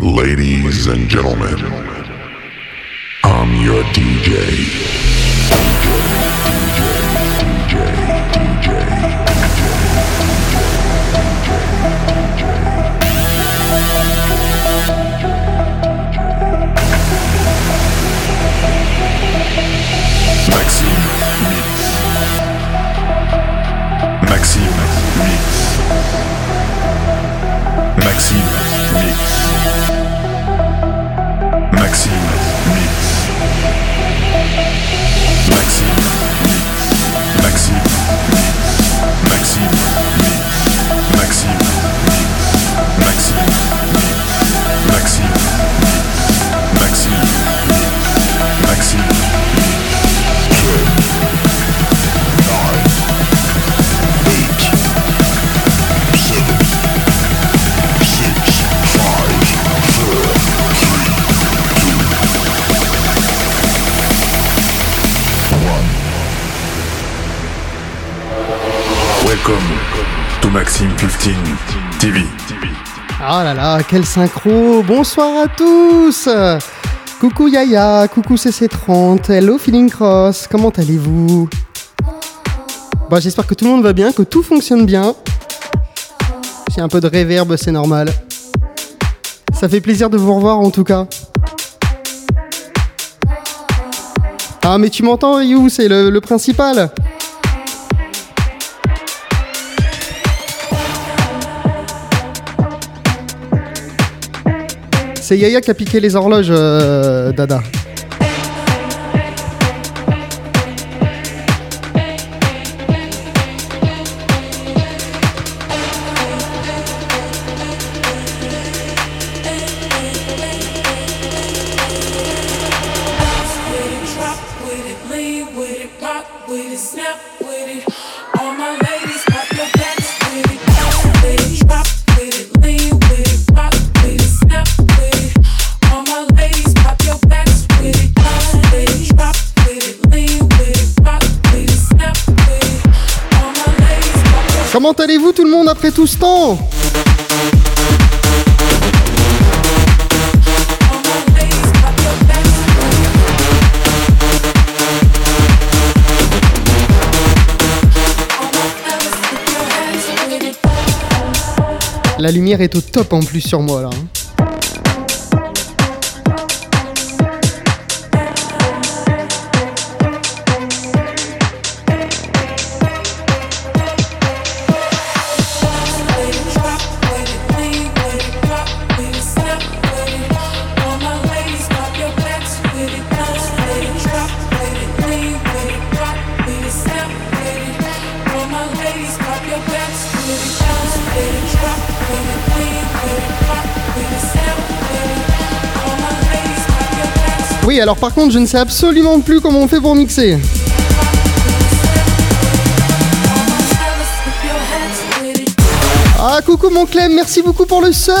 Ladies and gentlemen, I'm your DJ. DJ, DJ, DJ, DJ, Maxime Maxime 15 TV. Ah là là, quel synchro Bonsoir à tous Coucou Yaya, coucou CC30, hello Feeling Cross, comment allez-vous? Bah j'espère que tout le monde va bien, que tout fonctionne bien. J'ai un peu de réverb, c'est normal. Ça fait plaisir de vous revoir en tout cas. Ah mais tu m'entends You, c'est le principal C'est Yaya qui a piqué les horloges, euh, Dada. La lumière est au top en plus sur moi là. Alors par contre, je ne sais absolument plus comment on fait pour mixer. Ah, coucou mon Clem, merci beaucoup pour le sub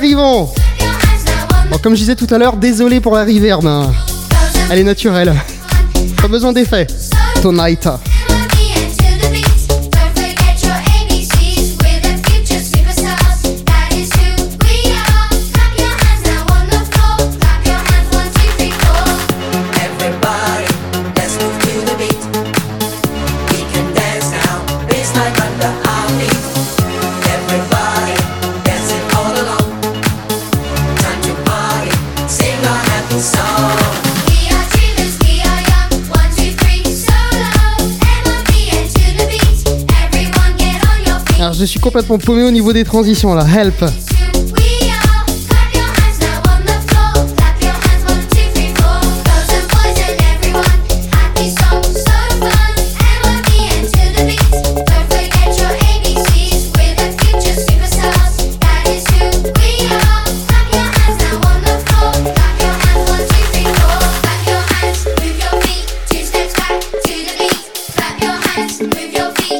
Bon, comme je disais tout à l'heure, désolé pour la reverb. Elle est naturelle. Pas besoin d'effet. Tonight. complètement paumé au niveau des transitions là, help.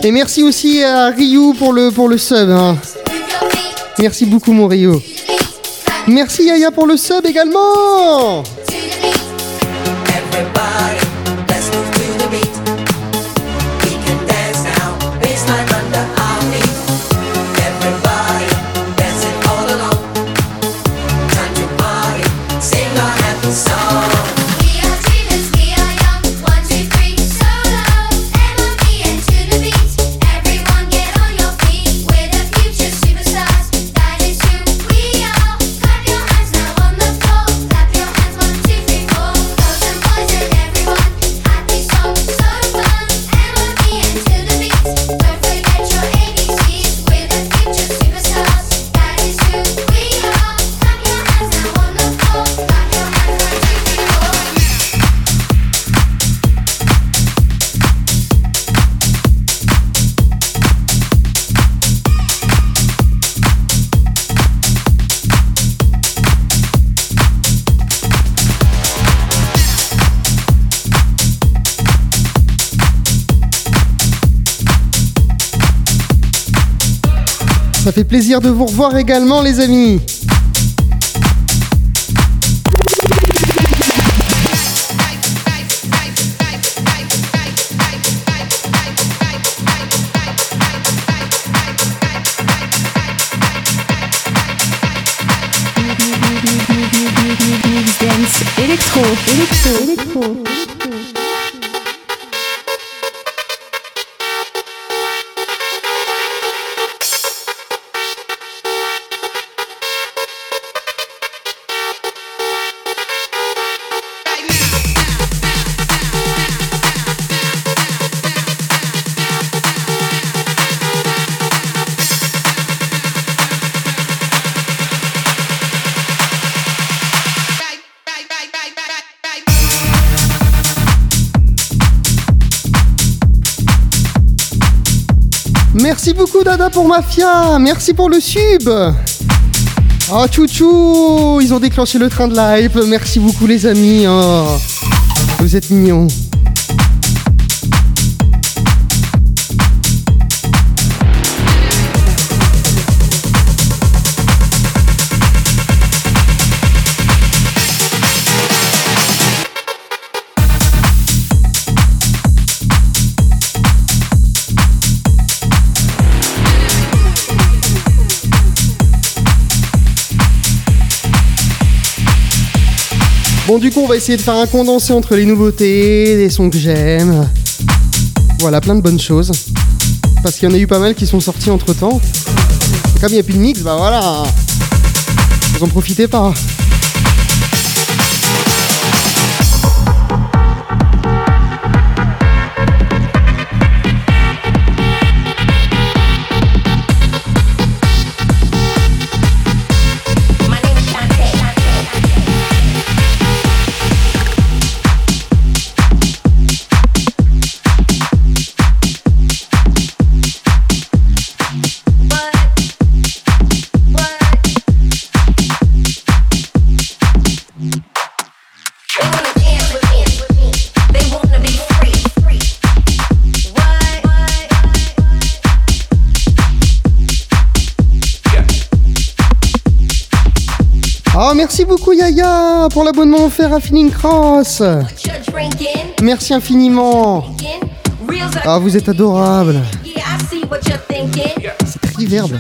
Et merci aussi à Ryu pour le, sub. Hein. Merci beaucoup, mon Ryu. Merci Yaya pour le sub également. fait plaisir de vous revoir également les amis. électro, électro, électro. Pour Mafia. Merci pour le sub. Ah, oh, chouchou, ils ont déclenché le train de la hype. Merci beaucoup, les amis. Oh, vous êtes mignons. Bon, du coup, on va essayer de faire un condensé entre les nouveautés, les sons que j'aime. Voilà, plein de bonnes choses. Parce qu'il y en a eu pas mal qui sont sortis entre temps. Et comme il n'y a plus de mix, bah voilà. Vous en profitez pas. Merci beaucoup Yaya pour l'abonnement offert à Feeling Cross. Merci infiniment. Ah, vous êtes adorable. C'est très verbe.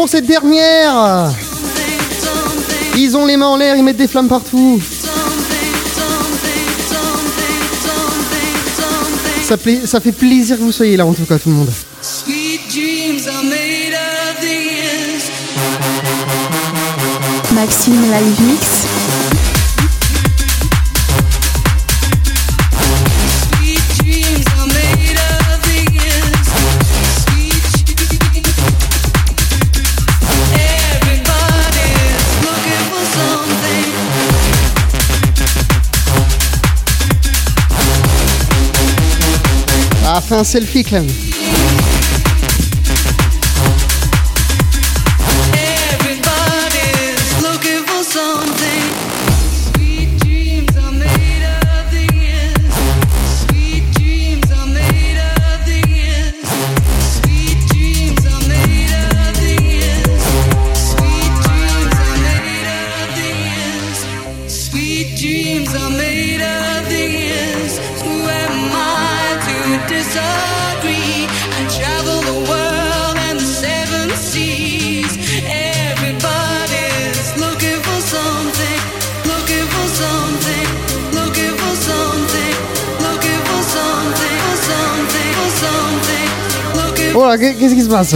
Pour cette dernière. Ils ont les mains en l'air, ils mettent des flammes partout. Ça, pla- ça fait plaisir que vous soyez là en tout cas tout le monde. Sweet dreams are made of these. Maxime Live Mix. Un selfie Clem. Qu'est-ce qui se passe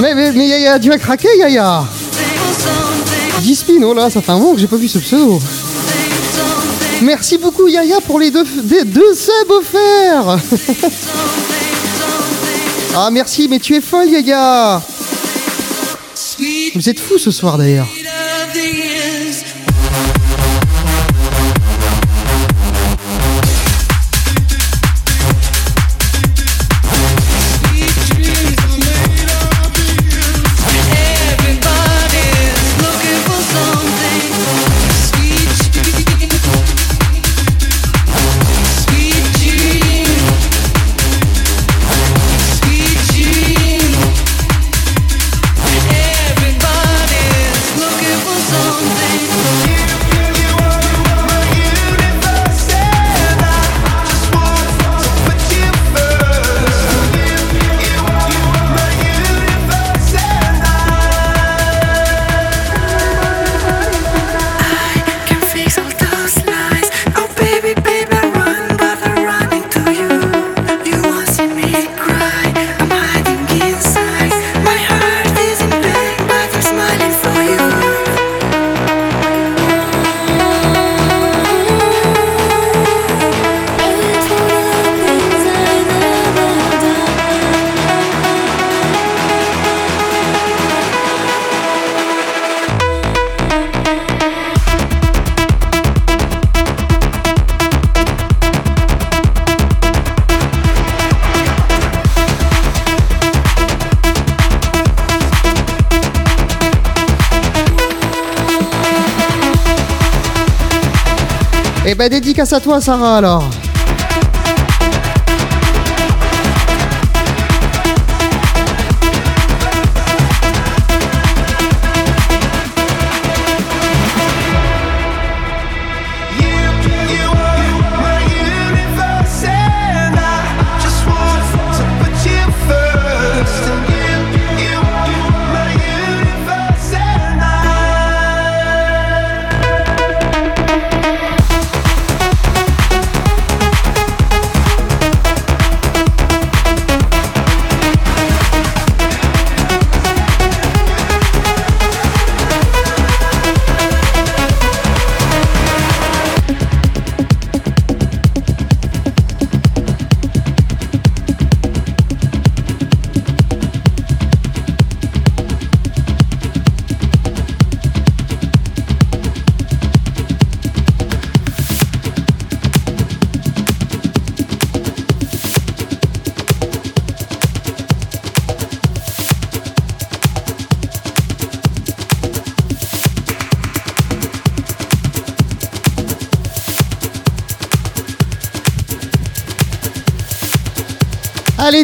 Mais, mais, mais Yaya, tu vas craquer Yaya for something, 10 spin, oh là, ça fait un moment que j'ai pas vu ce pseudo. Merci beaucoup Yaya pour les deux, des deux subs offerts Ah merci, mais tu es folle Yaya Vous êtes fous ce soir d'ailleurs. À toi Sarah alors.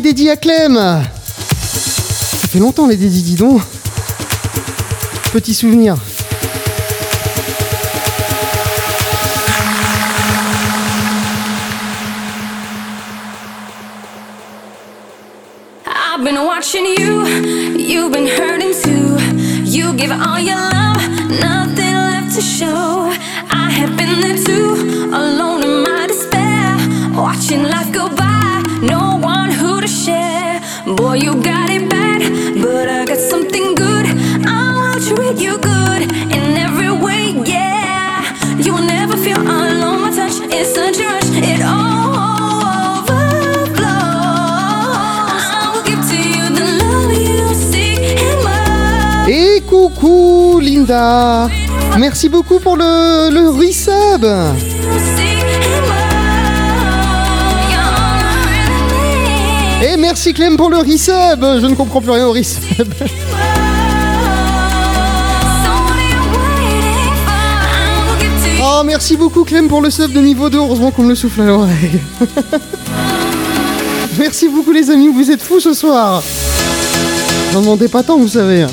Dédié à Clem Ça fait longtemps les dédis. Petit souvenir. Merci beaucoup pour le, le resub Et merci Clem pour le resub Je ne comprends plus rien au resub. Oh merci beaucoup Clem pour le sub de niveau 2, heureusement qu'on me le souffle à l'oreille. merci beaucoup les amis, vous êtes fous ce soir. N'en demandez pas tant, vous savez.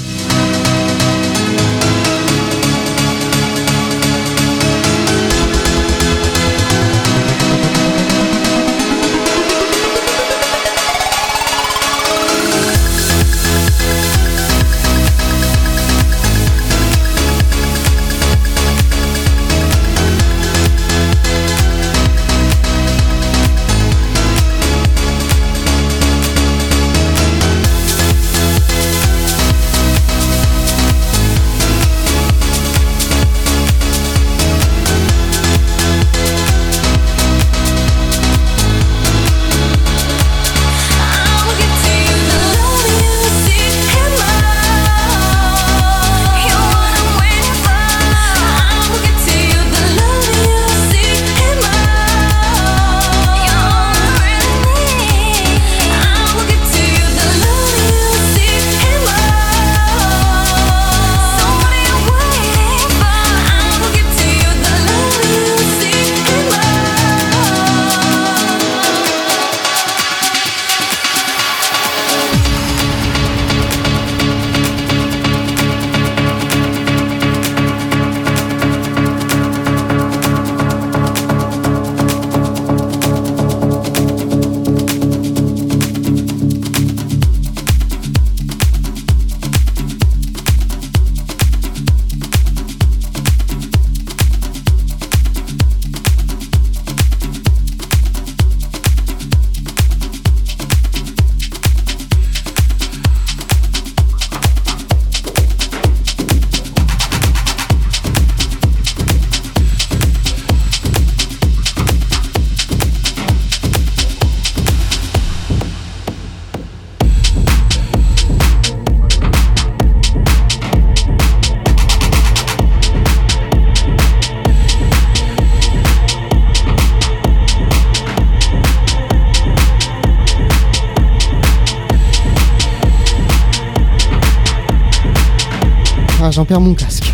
Mon casque.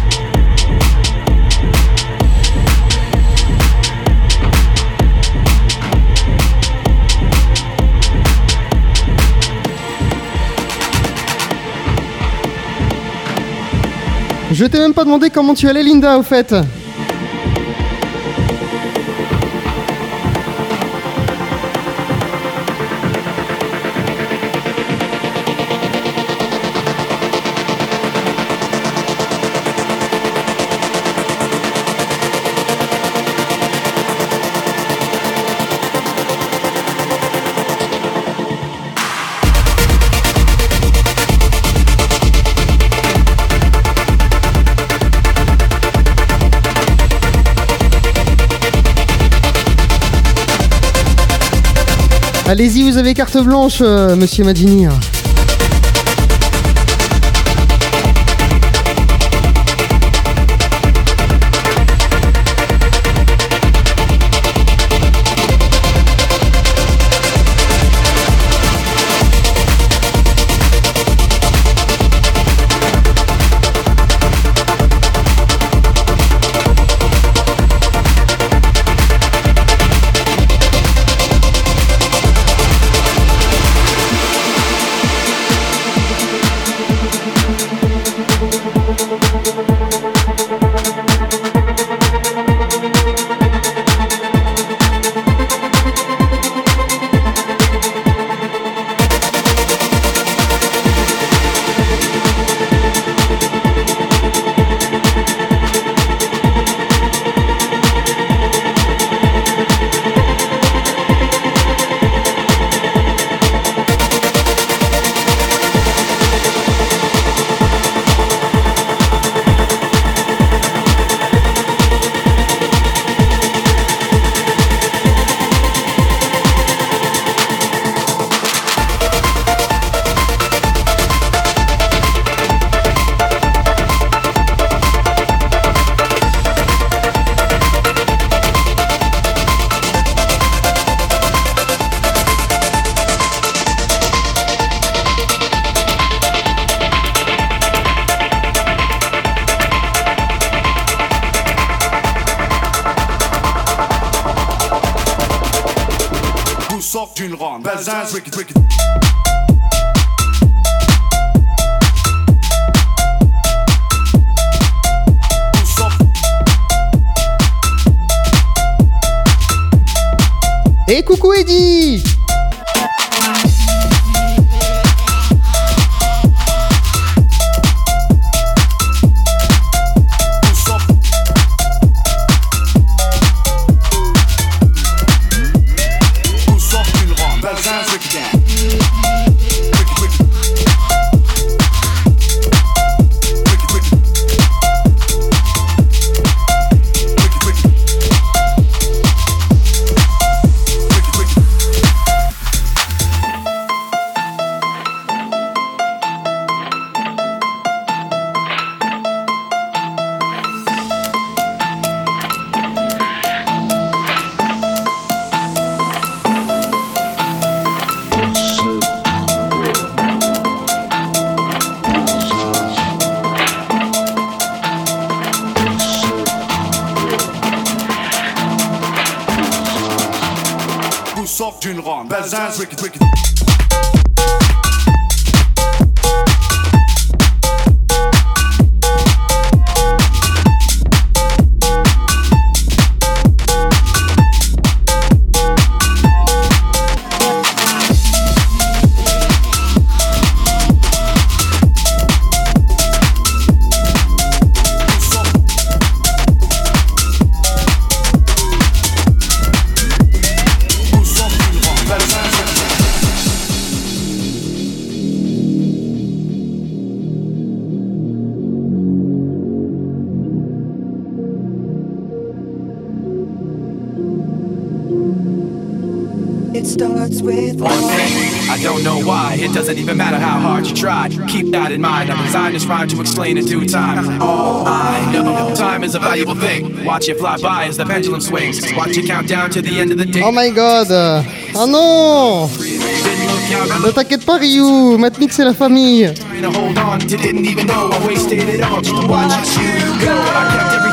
Je t'ai même pas demandé comment tu allais, Linda, au fait. Allez-y, vous avez carte blanche, euh, monsieur Madini. Oh my god! Oh non! Ne t'inquiète pas, Ryu! Matmix, c'est la famille!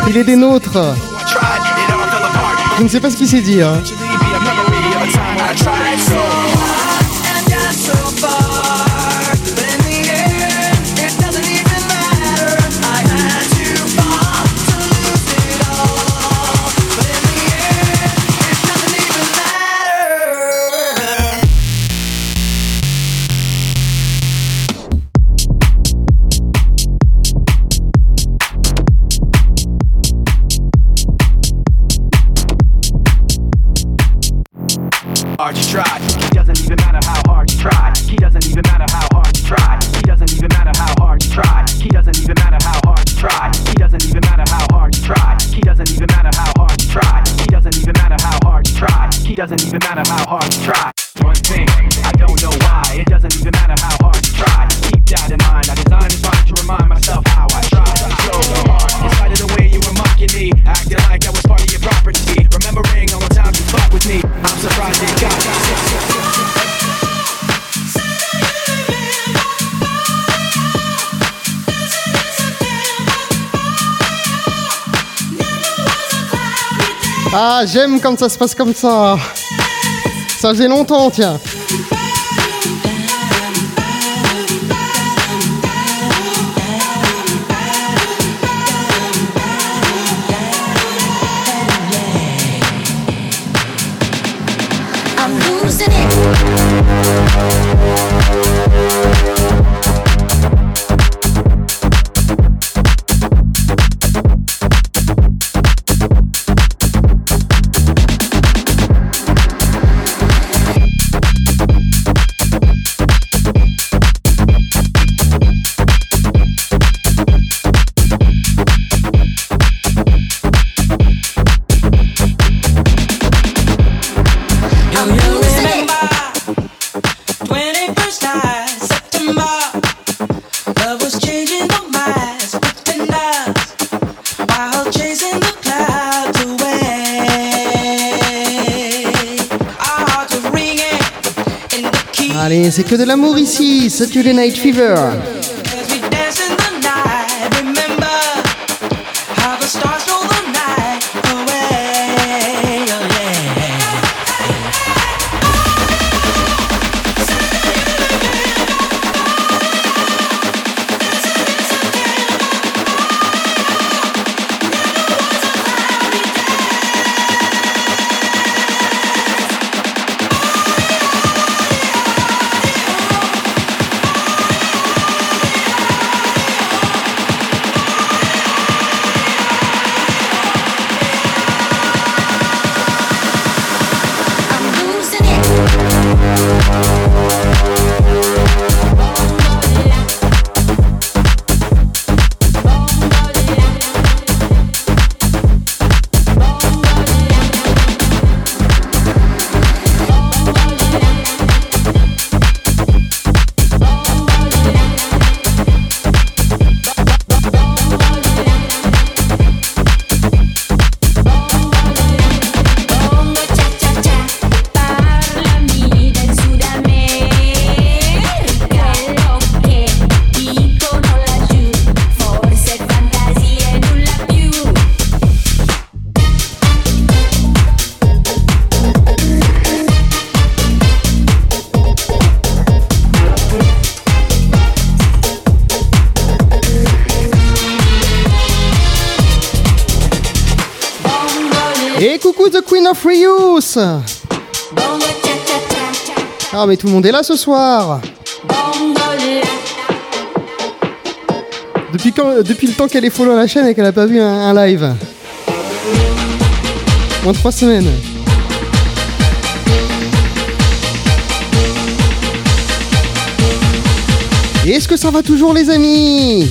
Il est des nôtres! Je ne sais pas ce qu'il s'est dit, hein. j'aime quand ça se passe comme ça. Ça faisait longtemps, tiens. de l'amour ici, c'est Saturday Night Fever. Ah mais tout le monde est là ce soir. Depuis, quand, depuis le temps qu'elle est follow à la chaîne et qu'elle a pas vu un, live? Moins de 3 semaines. Est-ce que ça va toujours les amis?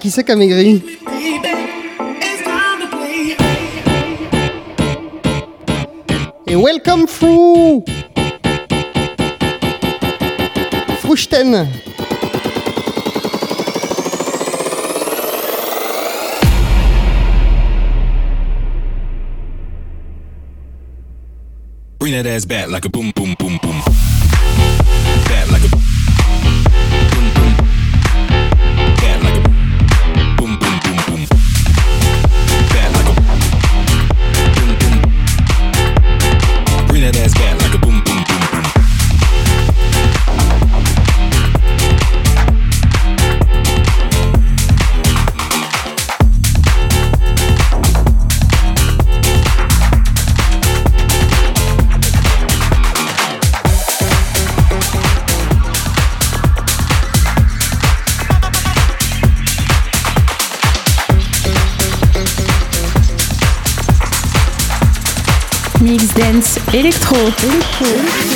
qui c'est qui a maigri. Et welcome through Fruchten Bring that ass back like a boom, boom, boom, boom. Like a Cool.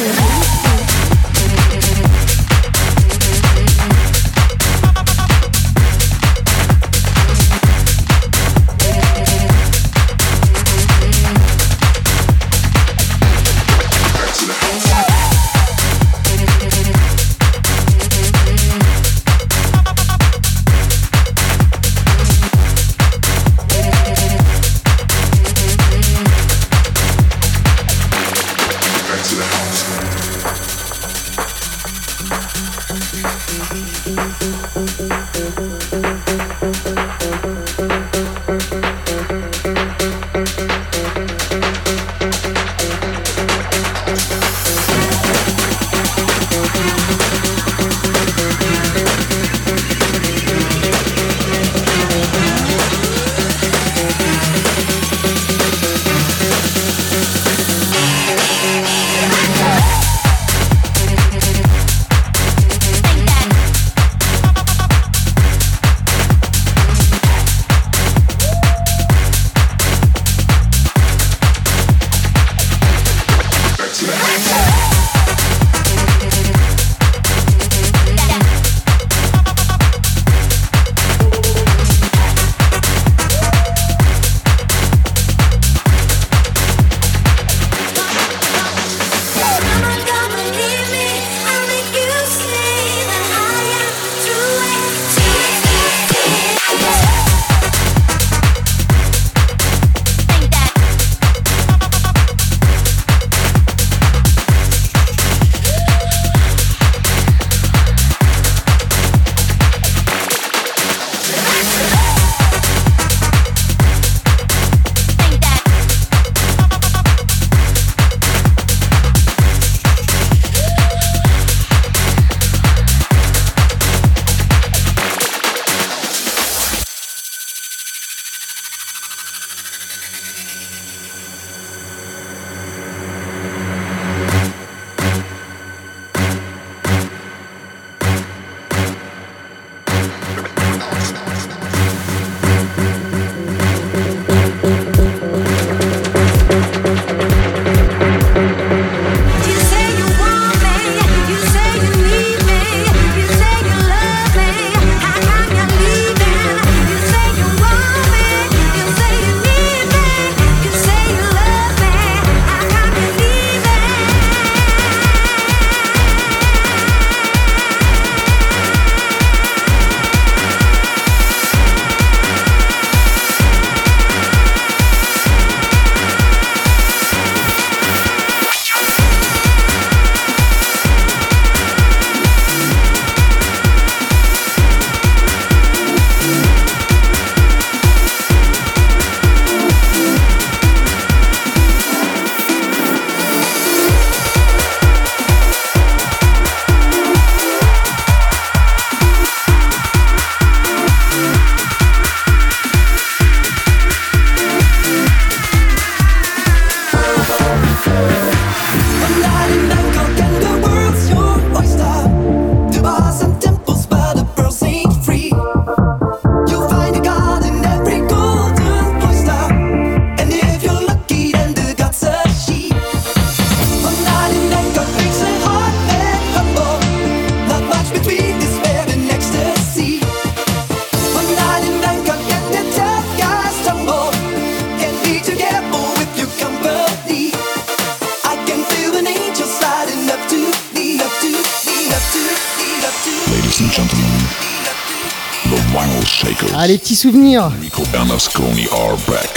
souvenir. Nico Bernasconi are back.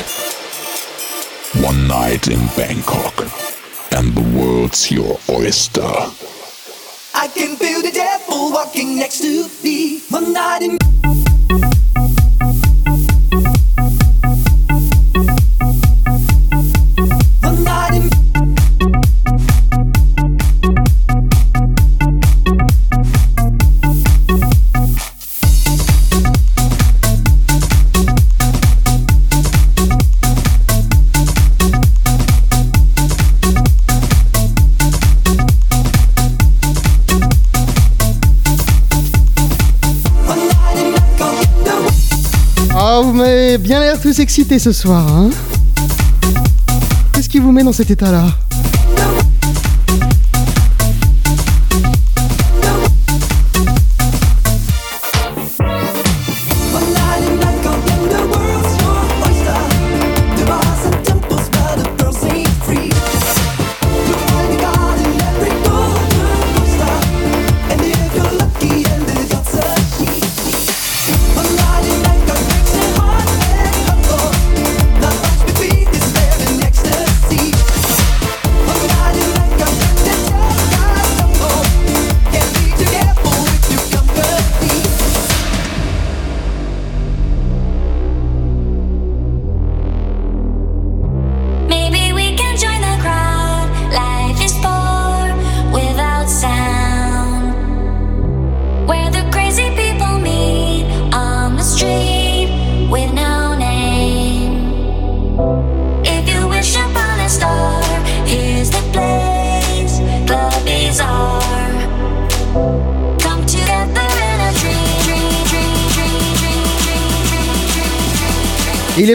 One night in Bangkok, and the world's your oyster. ce soir, hein. Qu'est-ce qui vous met dans cet état-là?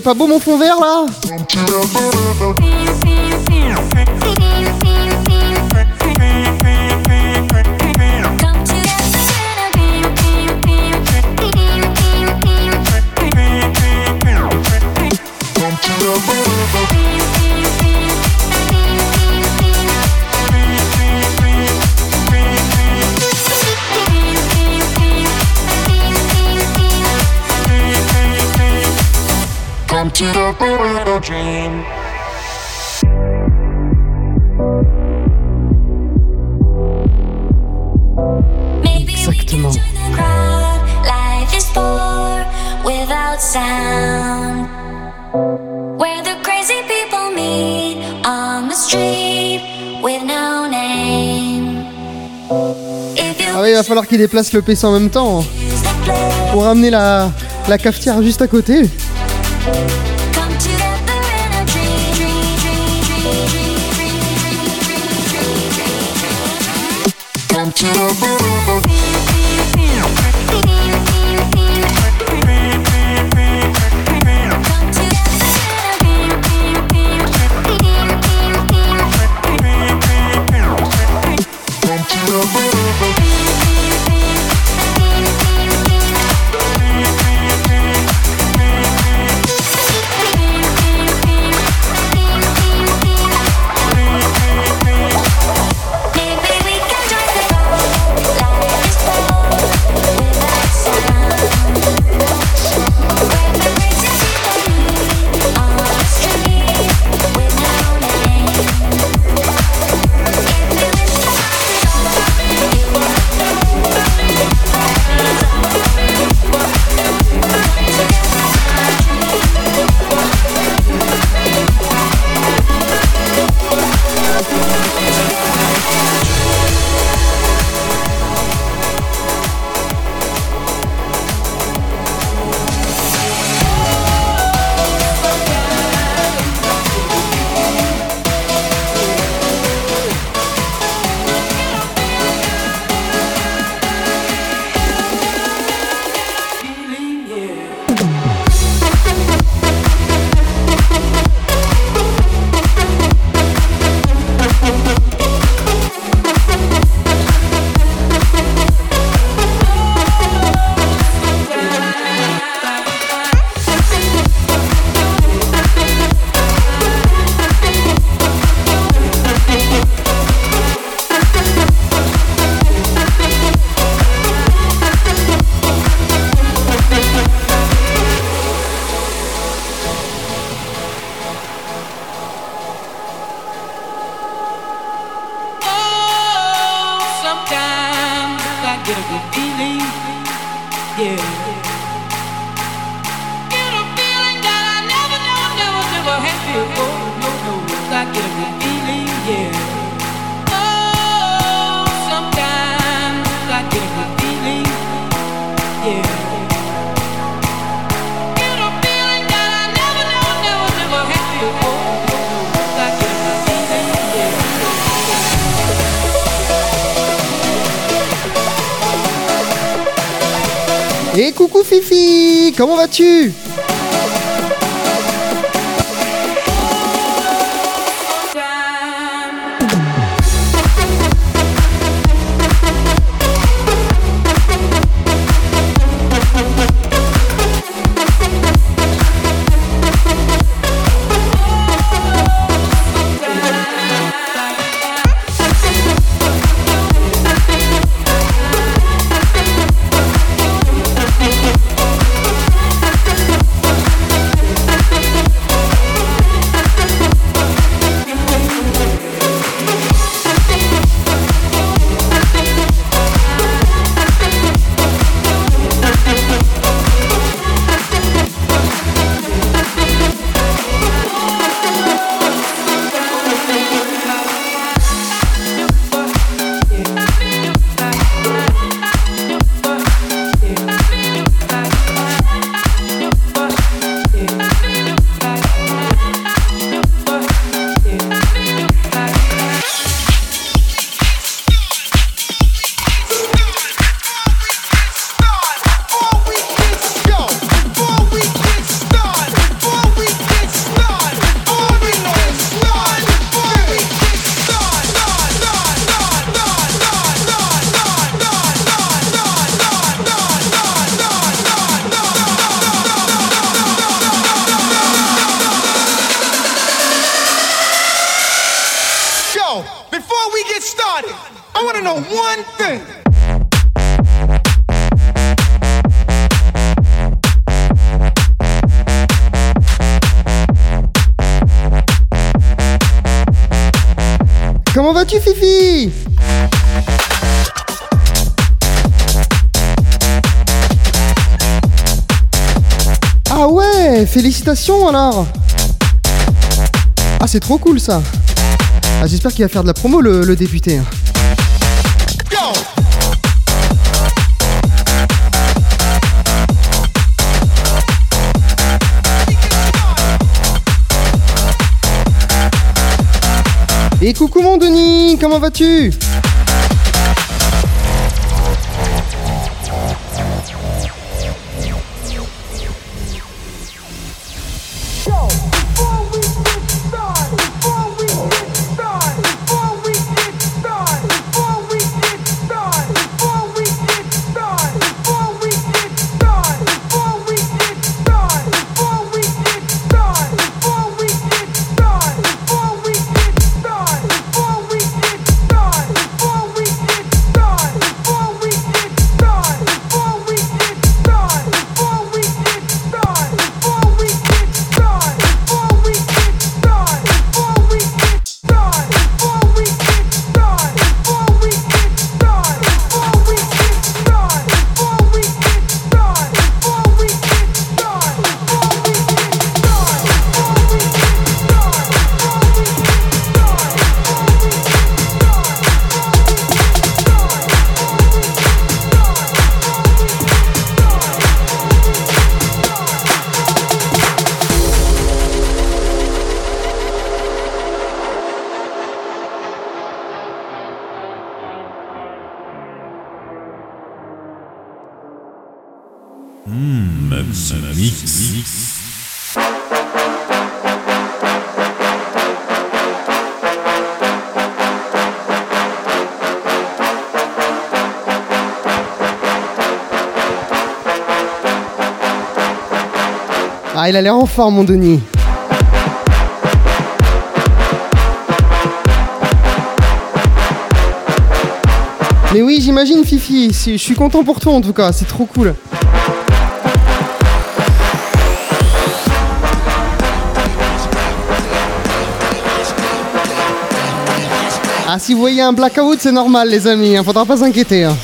C'est pas beau mon fond vert là? déplace le PC en même temps hein, pour ramener la, cafetière juste à côté. Fifi, félicitations alors Ah c'est trop cool ça ah, J'espère qu'il va faire de la promo le, le député. hein. Et coucou mon Denis, comment vas-tu? Ah il a l'air en forme mon Denis. Mais oui, j'imagine Fifi, je suis content pour toi en tout cas, c'est trop cool. Ah si vous voyez un blackout c'est normal les amis, hein, faudra pas s'inquiéter. hein.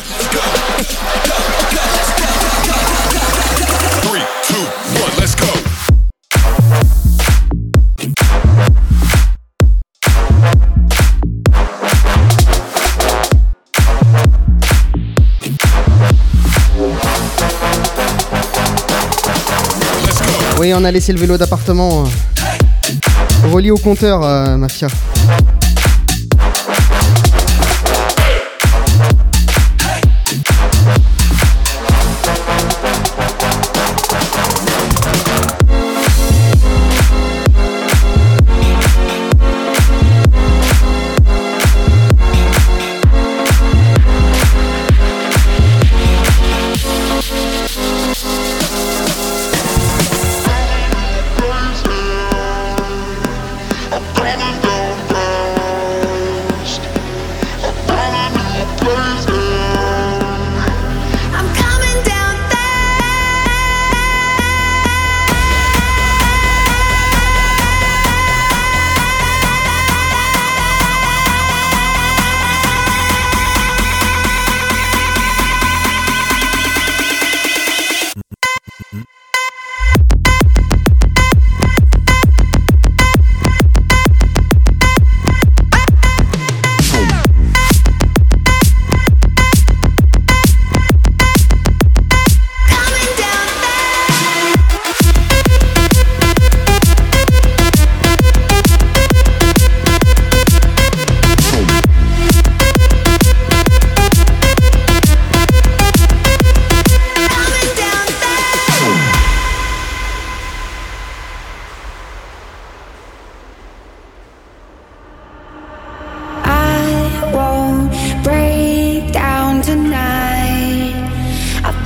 On a laissé le vélo d'appartement relié au compteur, euh, Mafia.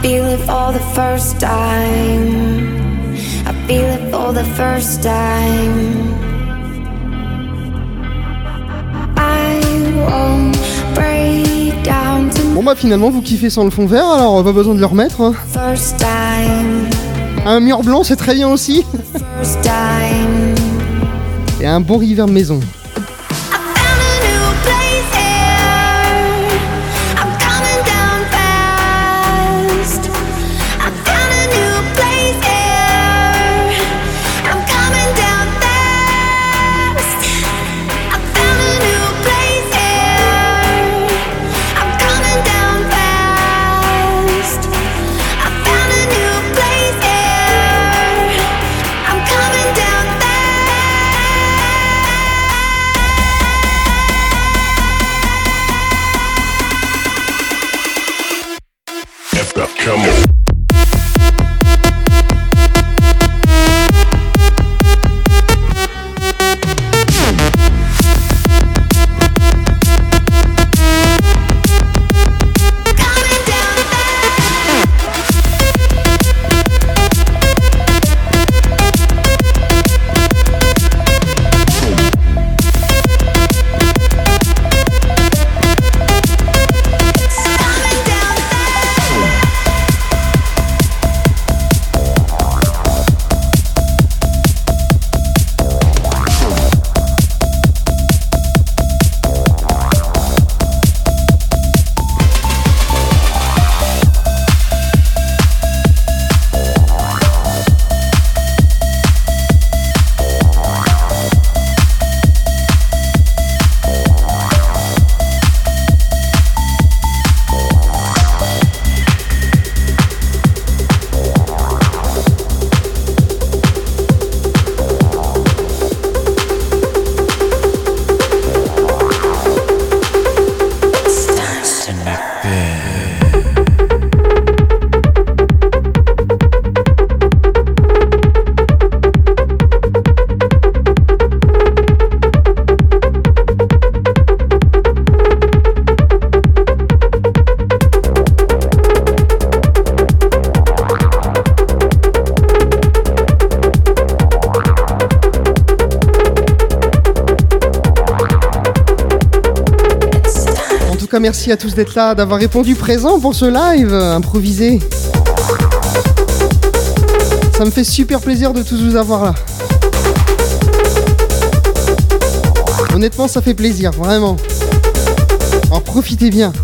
Feel it for the first time. I feel it for the first time. I won't break down Bon bah finalement vous kiffez sans le fond vert, alors euh, pas besoin de le remettre. hein. first time. Un mur blanc c'est très bien aussi. First time. Et un bon reverb maison. À tous d'être là, d'avoir répondu présent pour ce live improvisé. Ça me fait super plaisir de tous vous avoir là. Honnêtement, ça fait plaisir, vraiment. Alors profitez bien.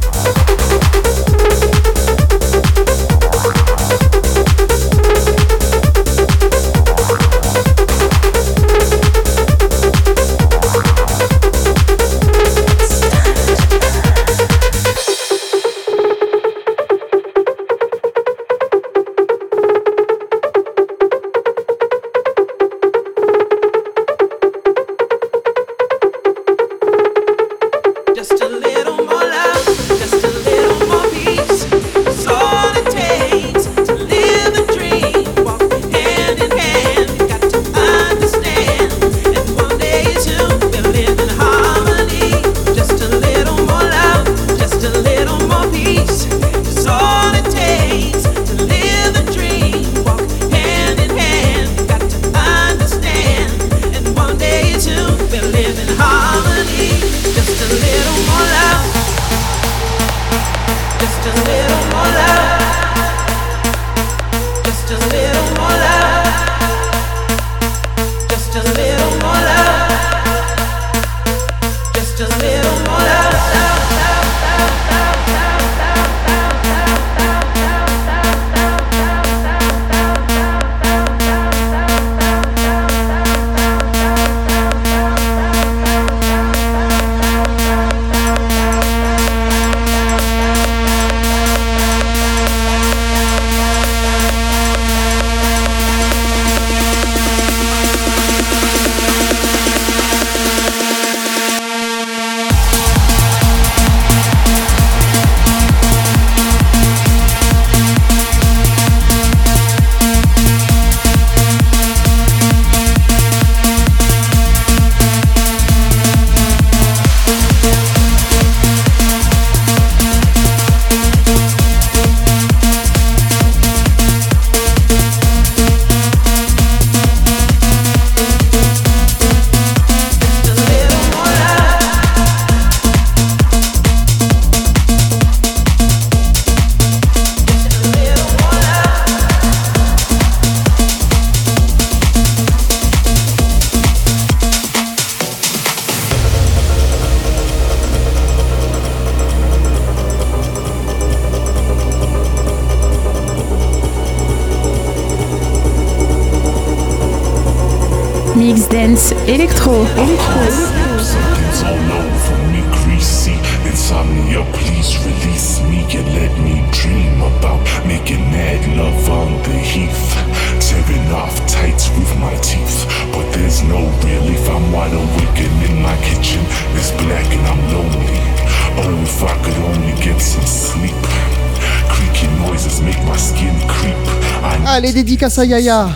aïe aïe aïe.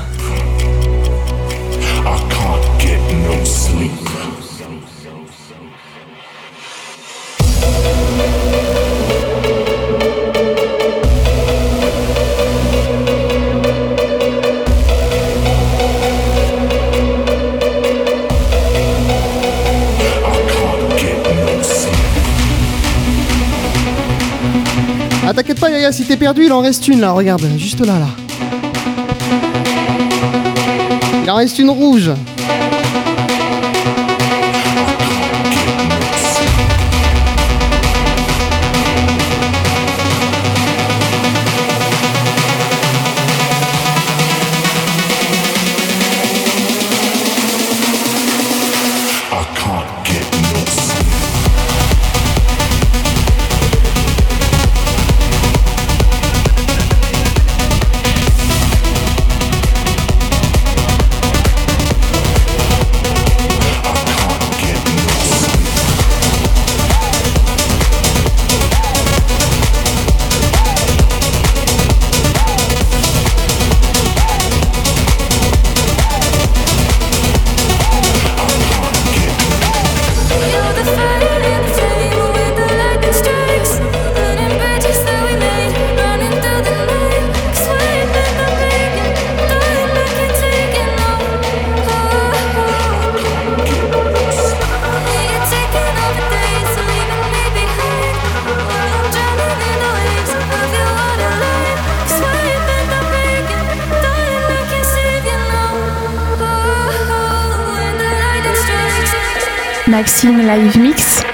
Ah, pas Yaya, si t'es perdu, il en reste une là, regarde, juste là là. en reste une rouge. Maxime Live Mix.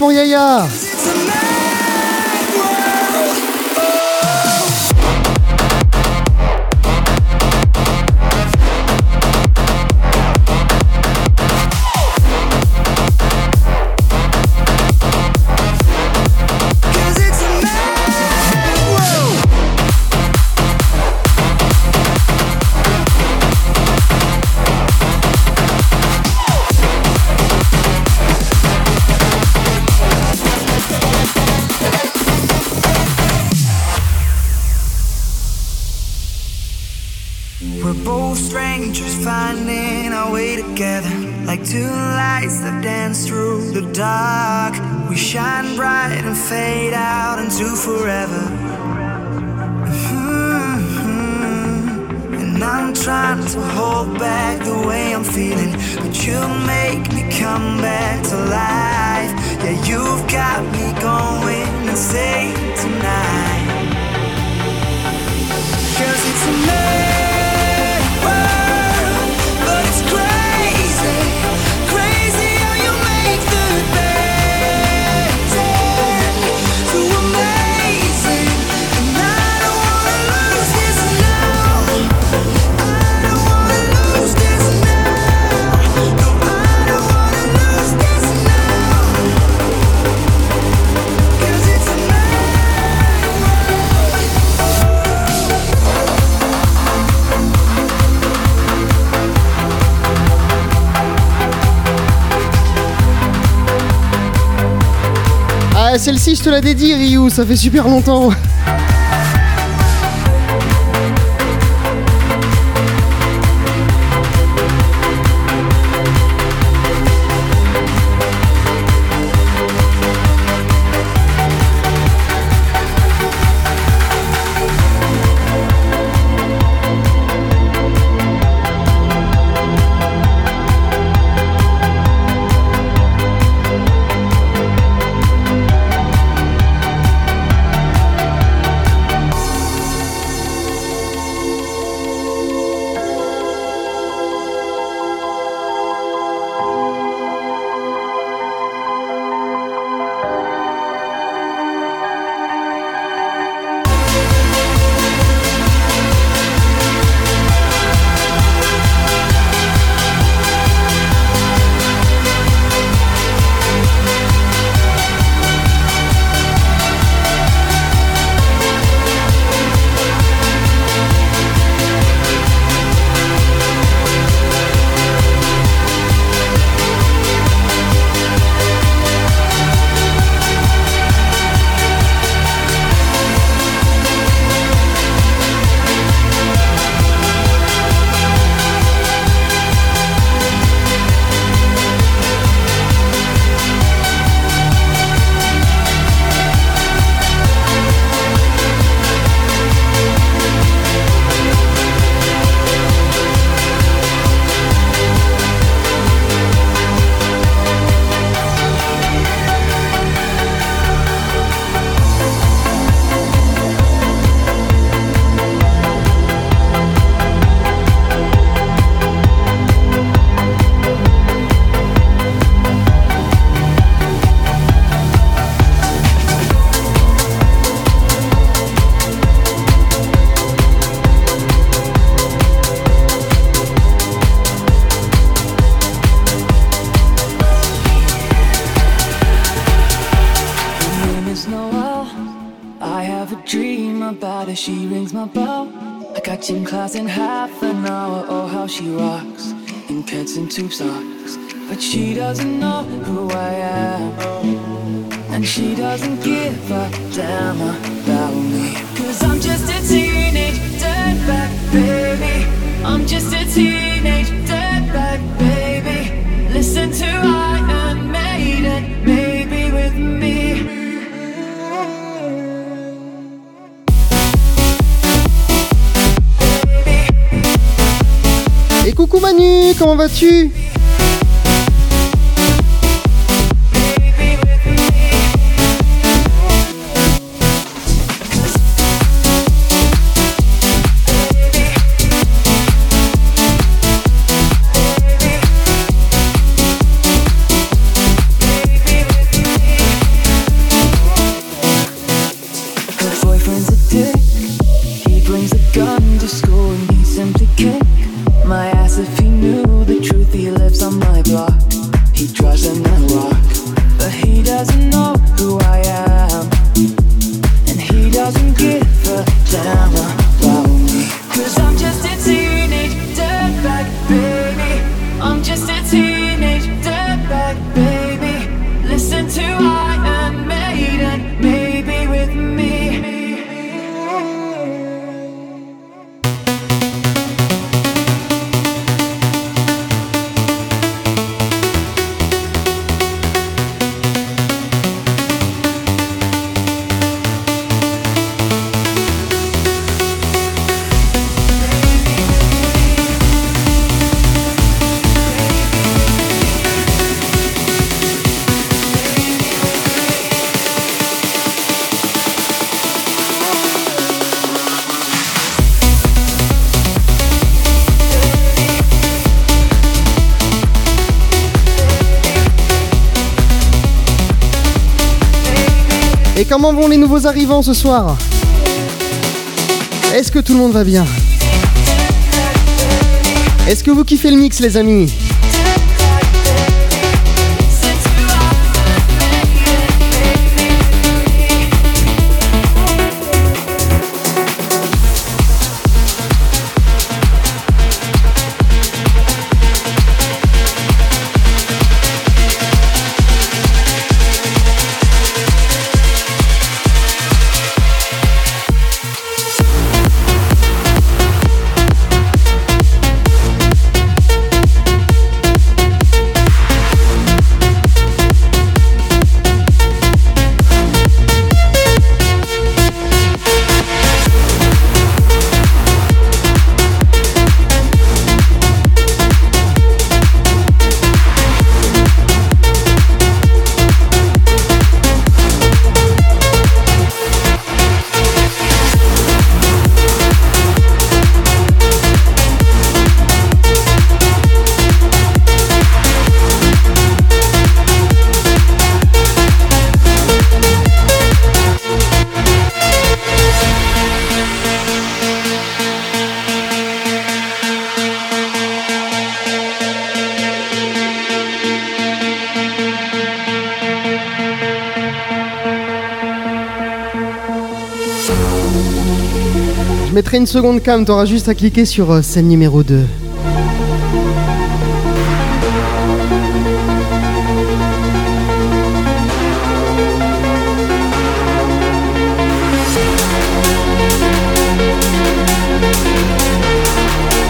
Pour Yaya. Je te la dédie, Ryu, ça fait super longtemps. Her. She rings my bell. I got gym class in half an hour. Oh, how she rocks in pants and tube socks. But she doesn't know who I am. And she doesn't give a damn about me. Cause I'm just a teenage dirtbag baby. I'm just a teenage coucou Manu, comment vas-tu? Comment vont les nouveaux arrivants ce soir Est-ce que tout le monde va bien Est-ce que vous kiffez le mix les amis mettrai une seconde cam, t'auras juste à cliquer sur euh, scène numéro 2.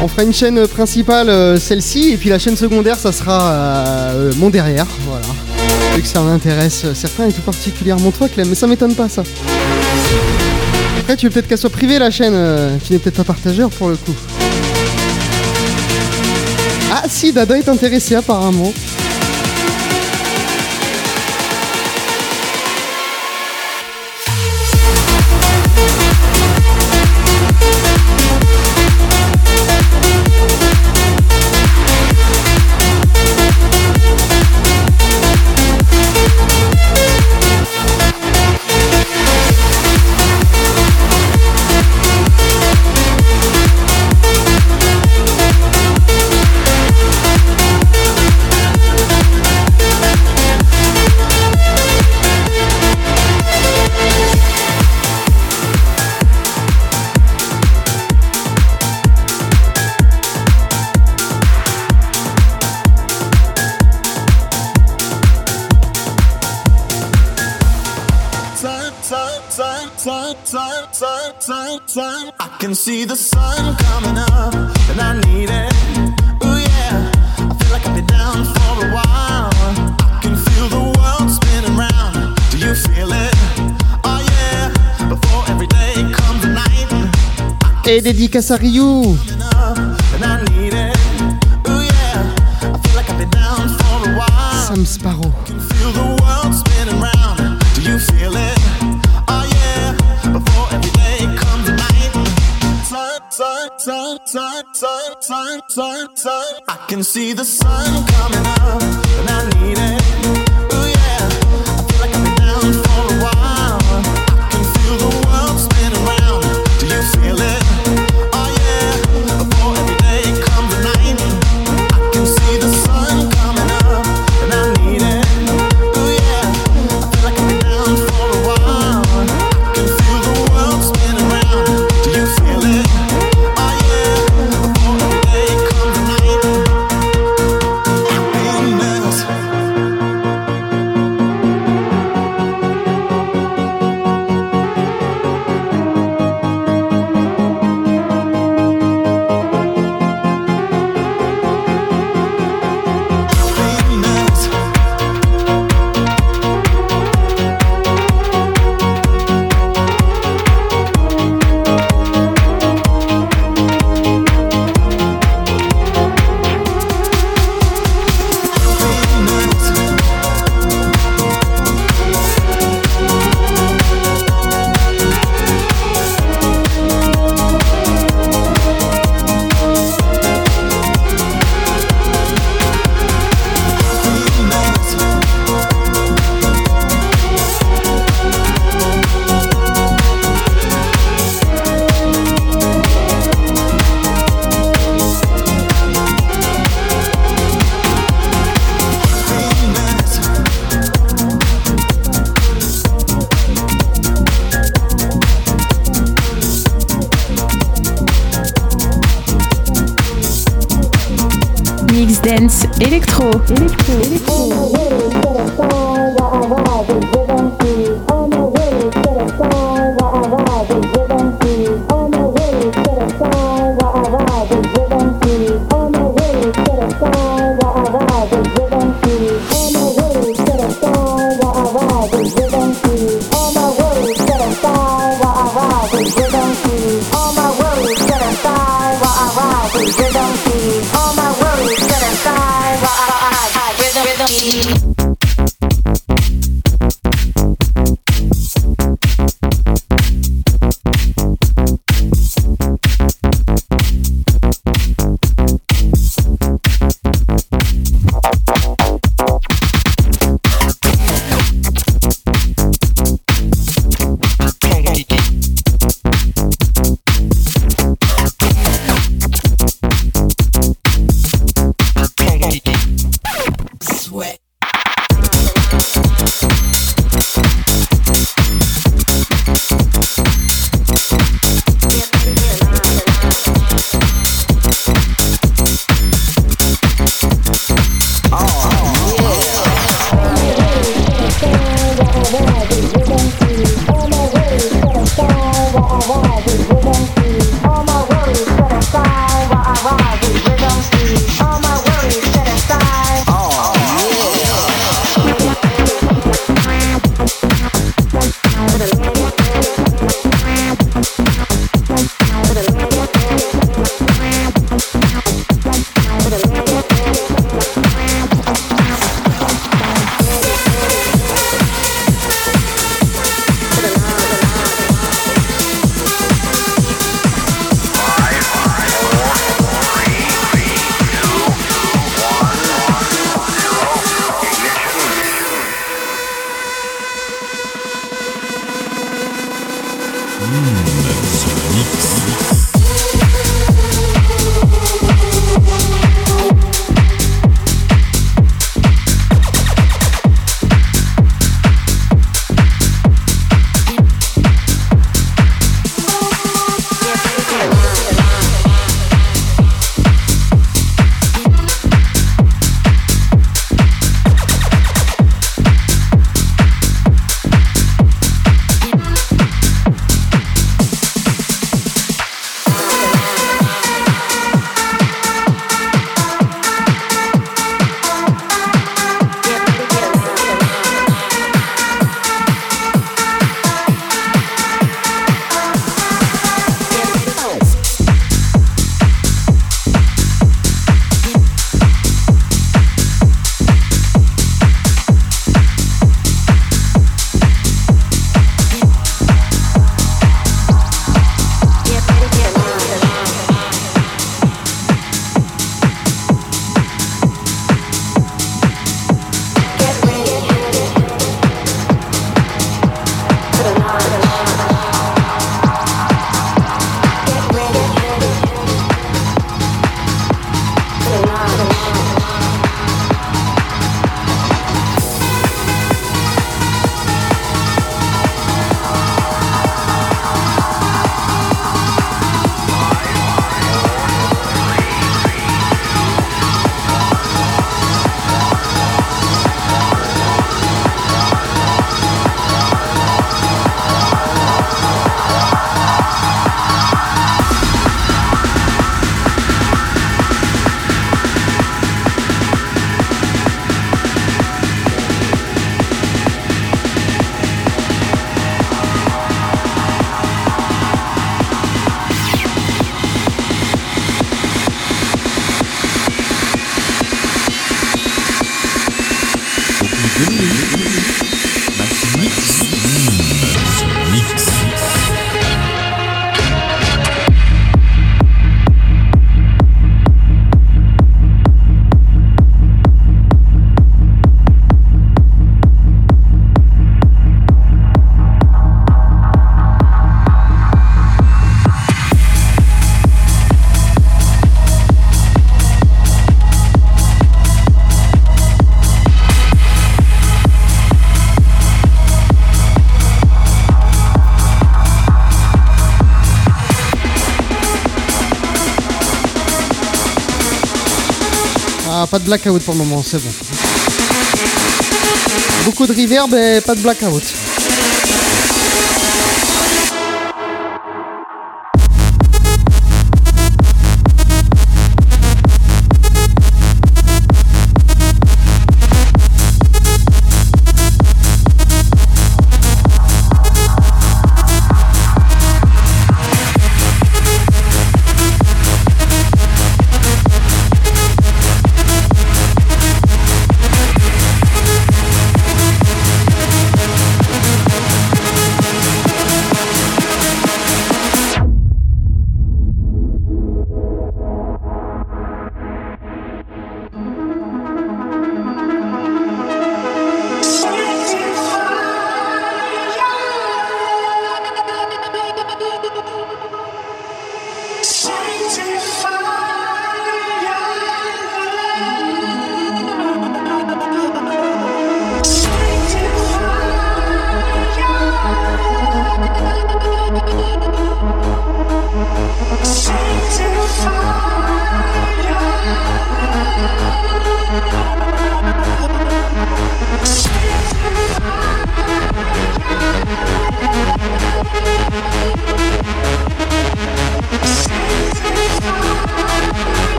On fera une chaîne principale, euh, celle-ci, et puis la chaîne secondaire, ça sera euh, mon derrière, voilà. Vu que ça en intéresse certains, et tout particulièrement toi, Clem, mais ça m'étonne pas, ça. Après, tu veux peut-être qu'elle soit privée, la chaîne, euh, tu n'es peut-être pas partageur pour le coup. Ah si, Dada est intéressé apparemment. Can see the sun coming up, and I need it. Yeah, I feel like down for a while. I can feel the world spinning round. Do you feel it? Oh yeah, before every day comes night, Et dédicace à Ryu sun, sun. I can see the sun coming up, and I need it. Dance Electro. Pas de blackout pour le moment, c'est bon. Beaucoup de reverb et pas de blackout.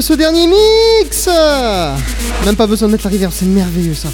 Ce dernier mix Même pas besoin de mettre la rivière, c'est merveilleux ça.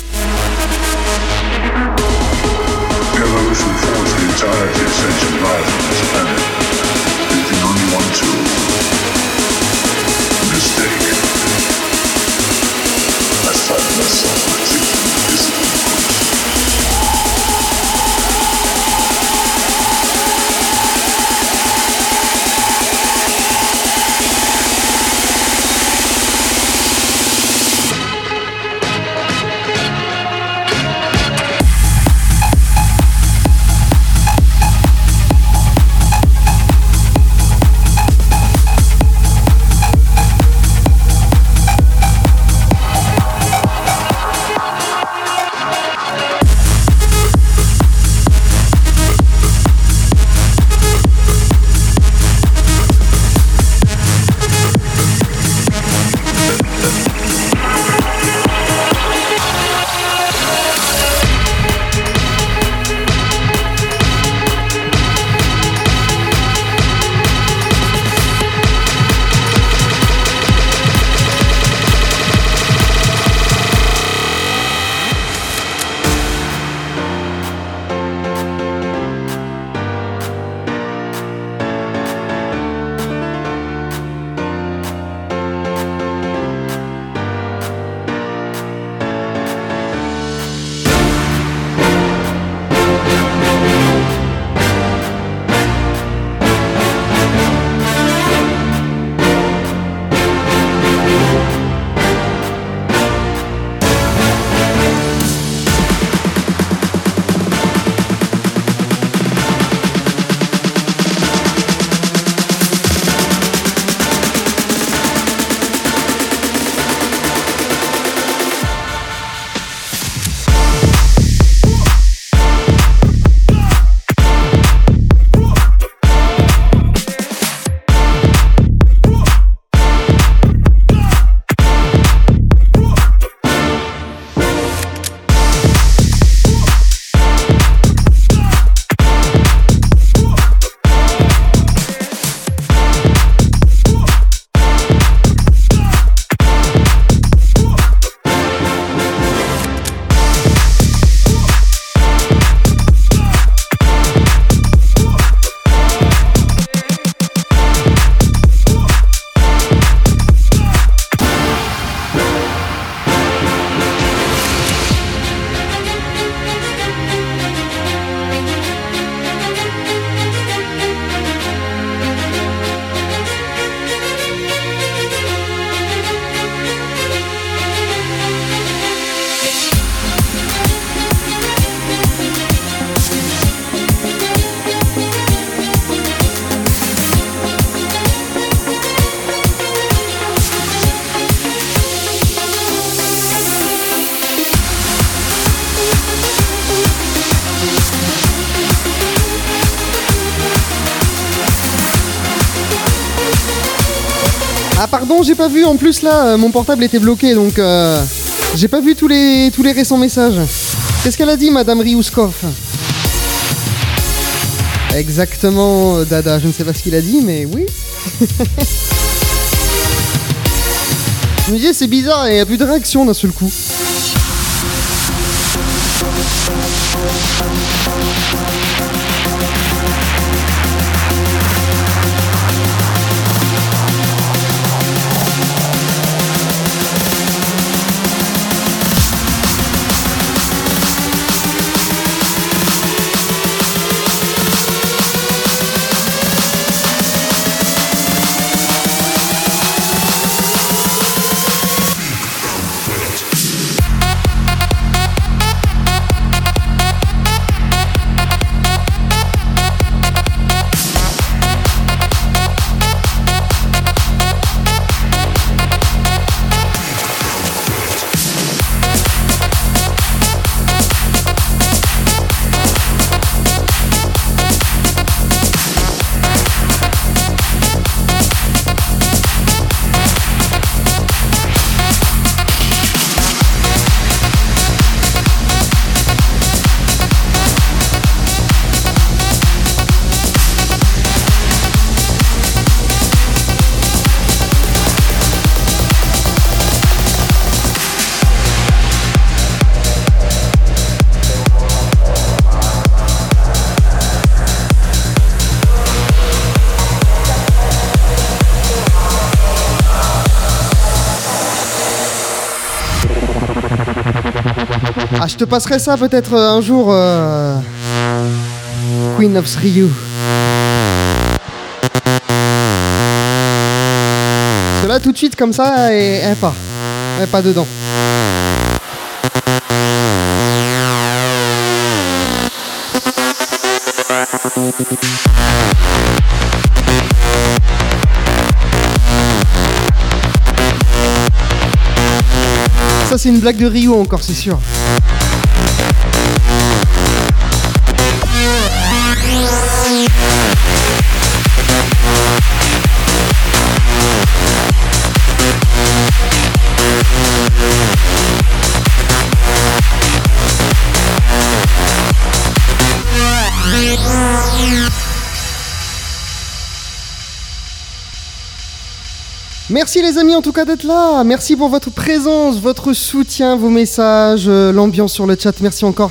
Pardon, j'ai pas vu. En plus là, euh, mon portable était bloqué, donc euh, j'ai pas vu tous les tous les récents messages. Qu'est-ce qu'elle a dit, Madame Riouskov Exactement, euh, Dada. Je ne sais pas ce qu'il a dit, mais oui. Je me disais, c'est bizarre, il n'y a plus de réaction d'un seul coup. Je te passerai ça peut-être euh, un jour, euh, Queen of Ryu. Cela tout de suite comme ça, et, pas. Est pas dedans. Ça c'est une blague de Ryu encore, c'est sûr. Merci les amis en tout cas d'être là. Merci pour votre présence, votre soutien, vos messages, euh, l'ambiance sur le chat. Merci encore.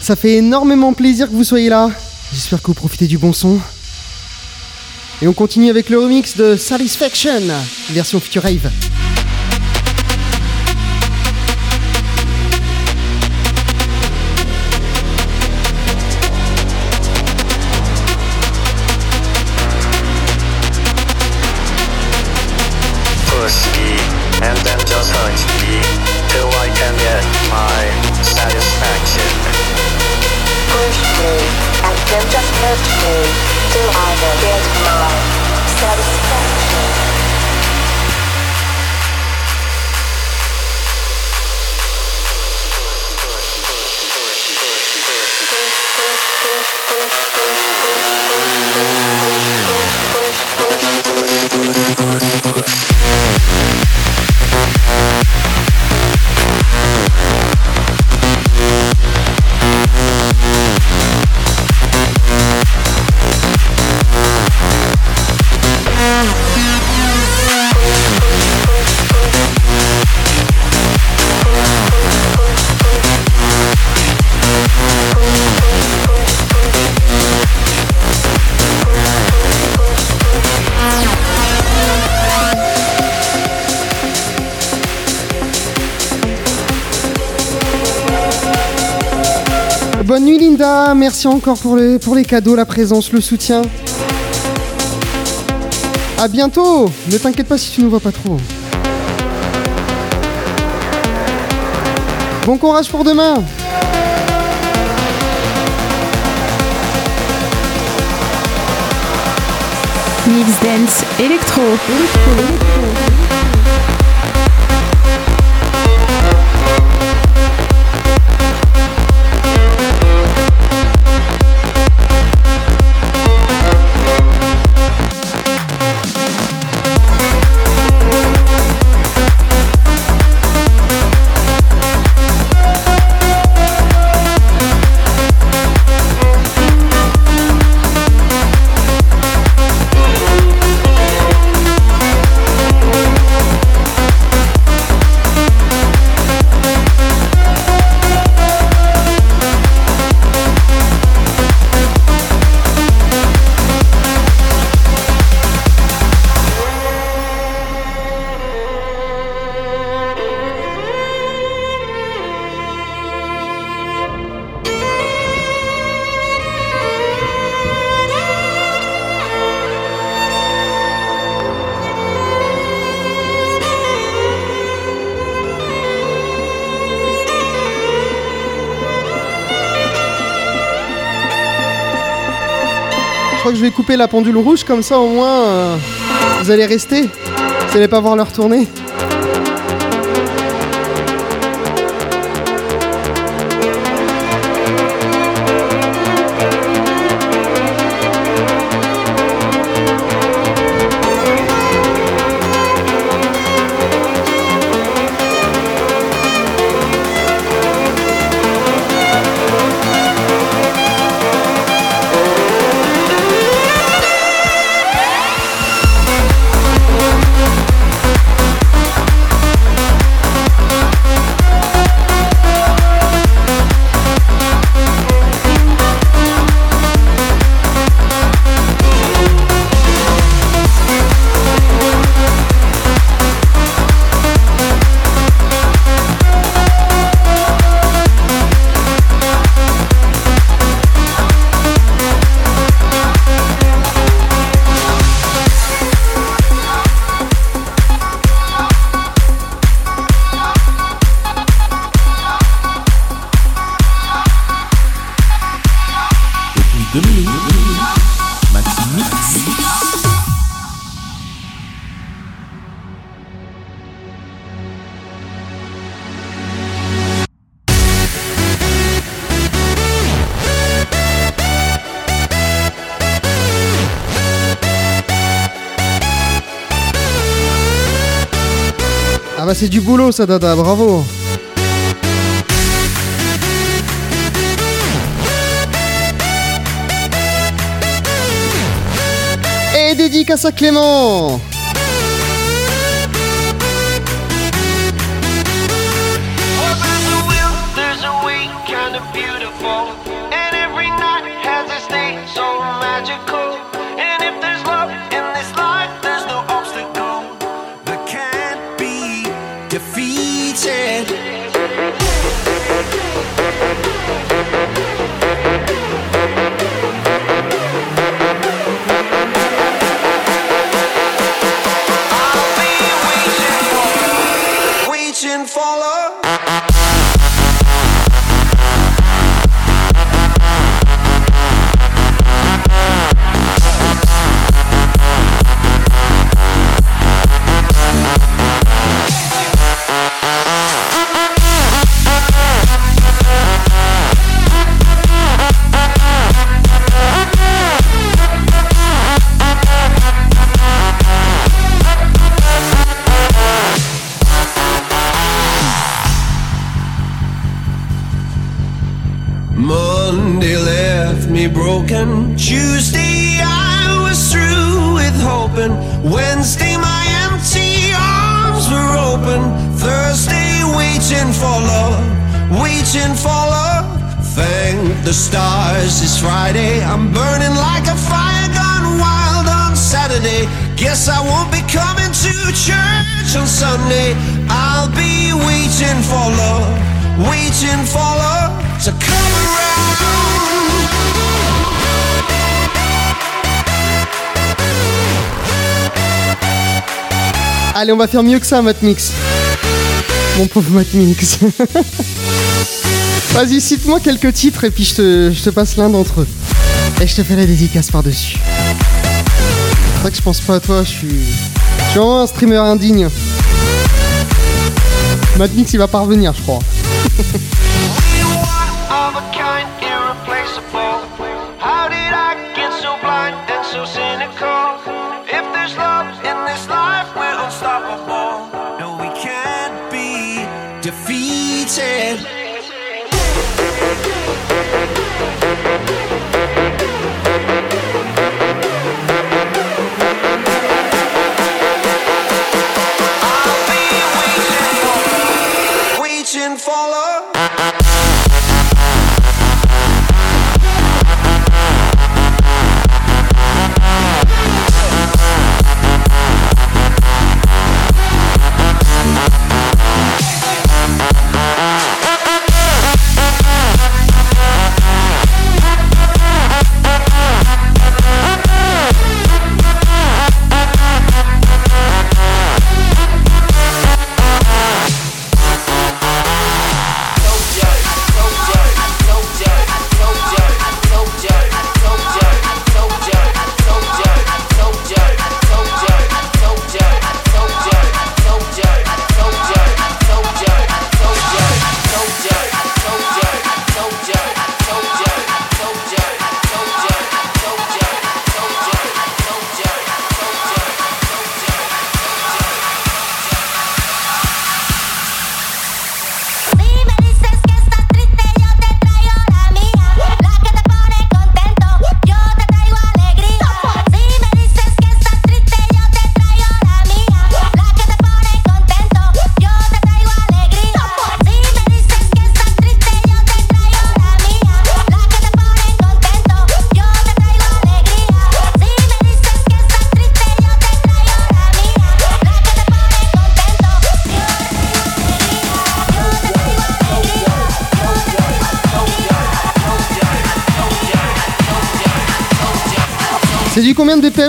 Ça fait énormément plaisir que vous soyez là. J'espère que vous profitez du bon son. Et on continue avec le remix de Satisfaction, version Future Rave. Merci encore pour les, cadeaux, la présence, le soutien. À bientôt Ne t'inquiète pas si tu ne vois pas trop. Bon courage pour demain Mix Dance vais couper la pendule rouge comme ça au moins euh, vous allez rester. Vous allez pas voir leur tourner. Dada, bravo. Et dédicace à Clément follow va faire mieux que ça, Matmix. Mon pauvre Matmix. Vas-y, cite-moi quelques titres et puis je te, je te passe l'un d'entre eux. Et je te fais la dédicace par-dessus. C'est vrai que je pense pas à toi, je suis. Je suis vraiment un streamer indigne. Matmix, il va pas revenir, je crois.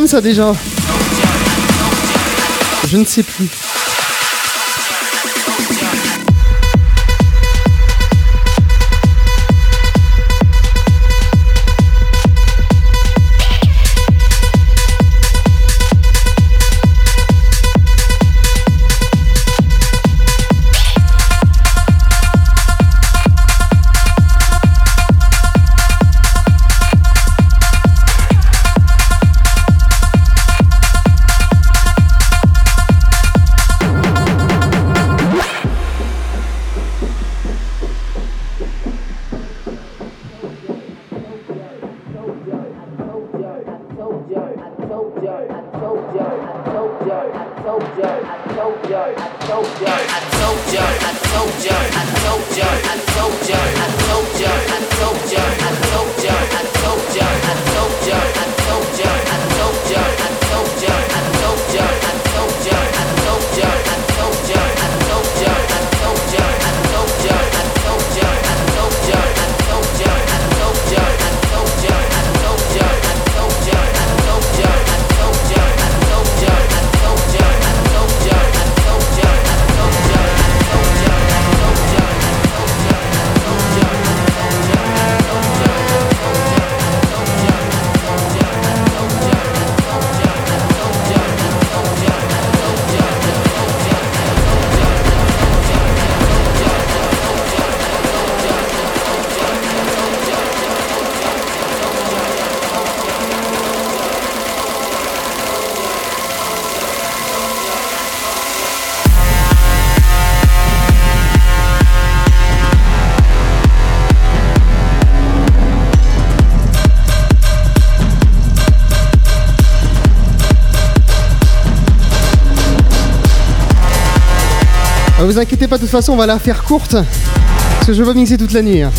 ça déjà Je ne sais plus. Ah, vous inquiétez pas, de toute façon, on va la faire courte. Parce que je veux mixer toute la nuit. hein.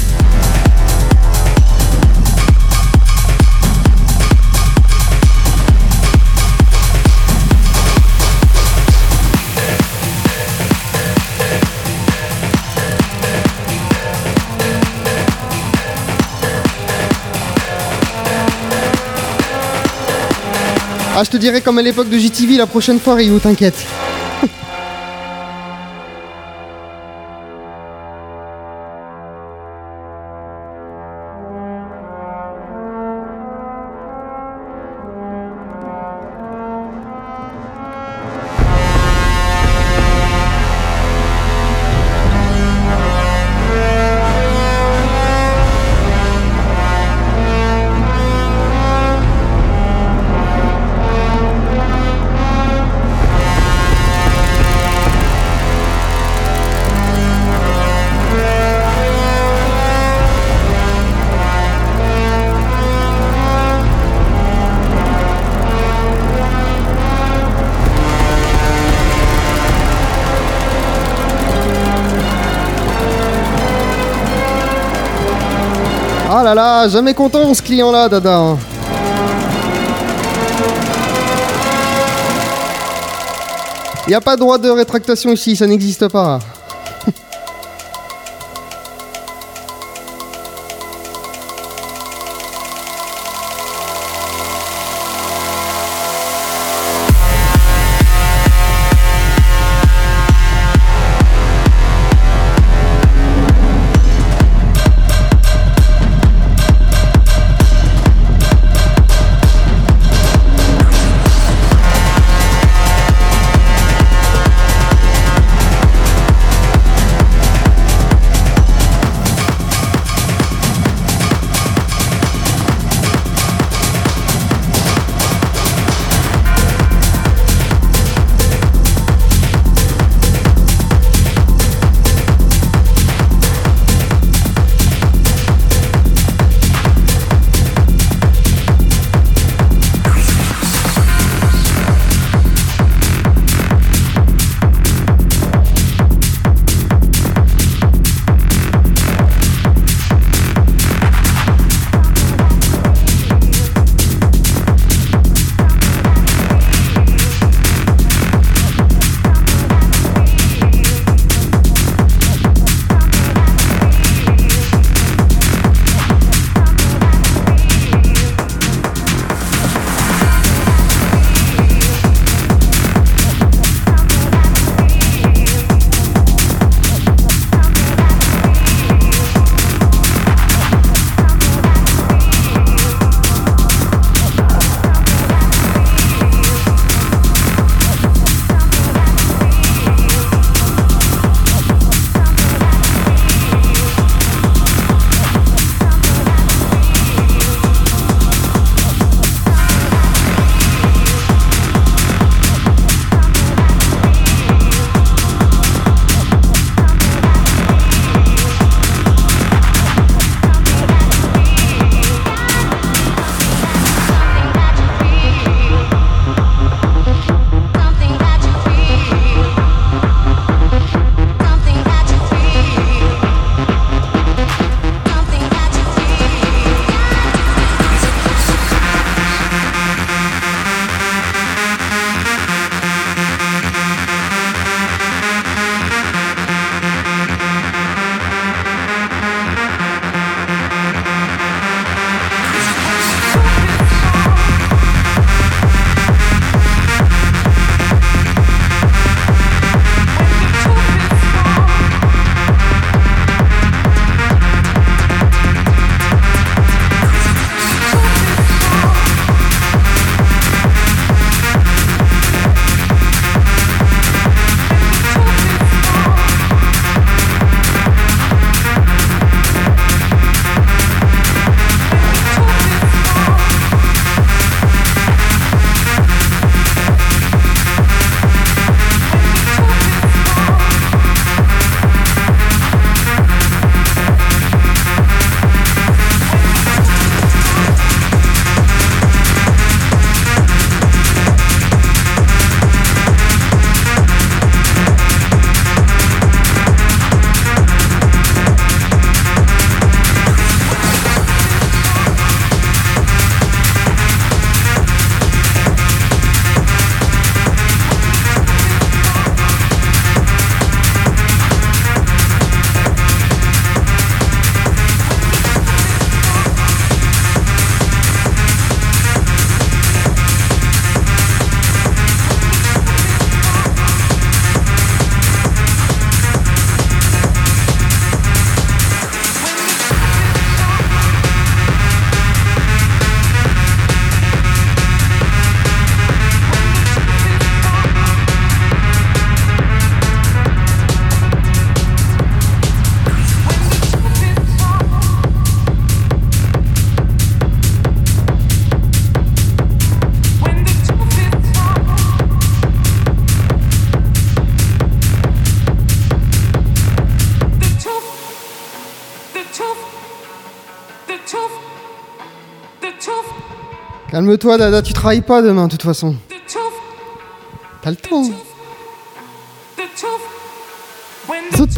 Ah, je te dirai comme à l'époque de JTV la prochaine fois, Ryu, t'inquiète. Ah jamais content ce client-là, Dada. Il n'y a pas de droit de rétractation ici, ça n'existe pas. Calme-toi, Dada, tu travailles pas demain, de toute façon. T'as le temps. The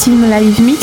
Film Live Me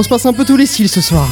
on se passe un peu tous les styles ce soir.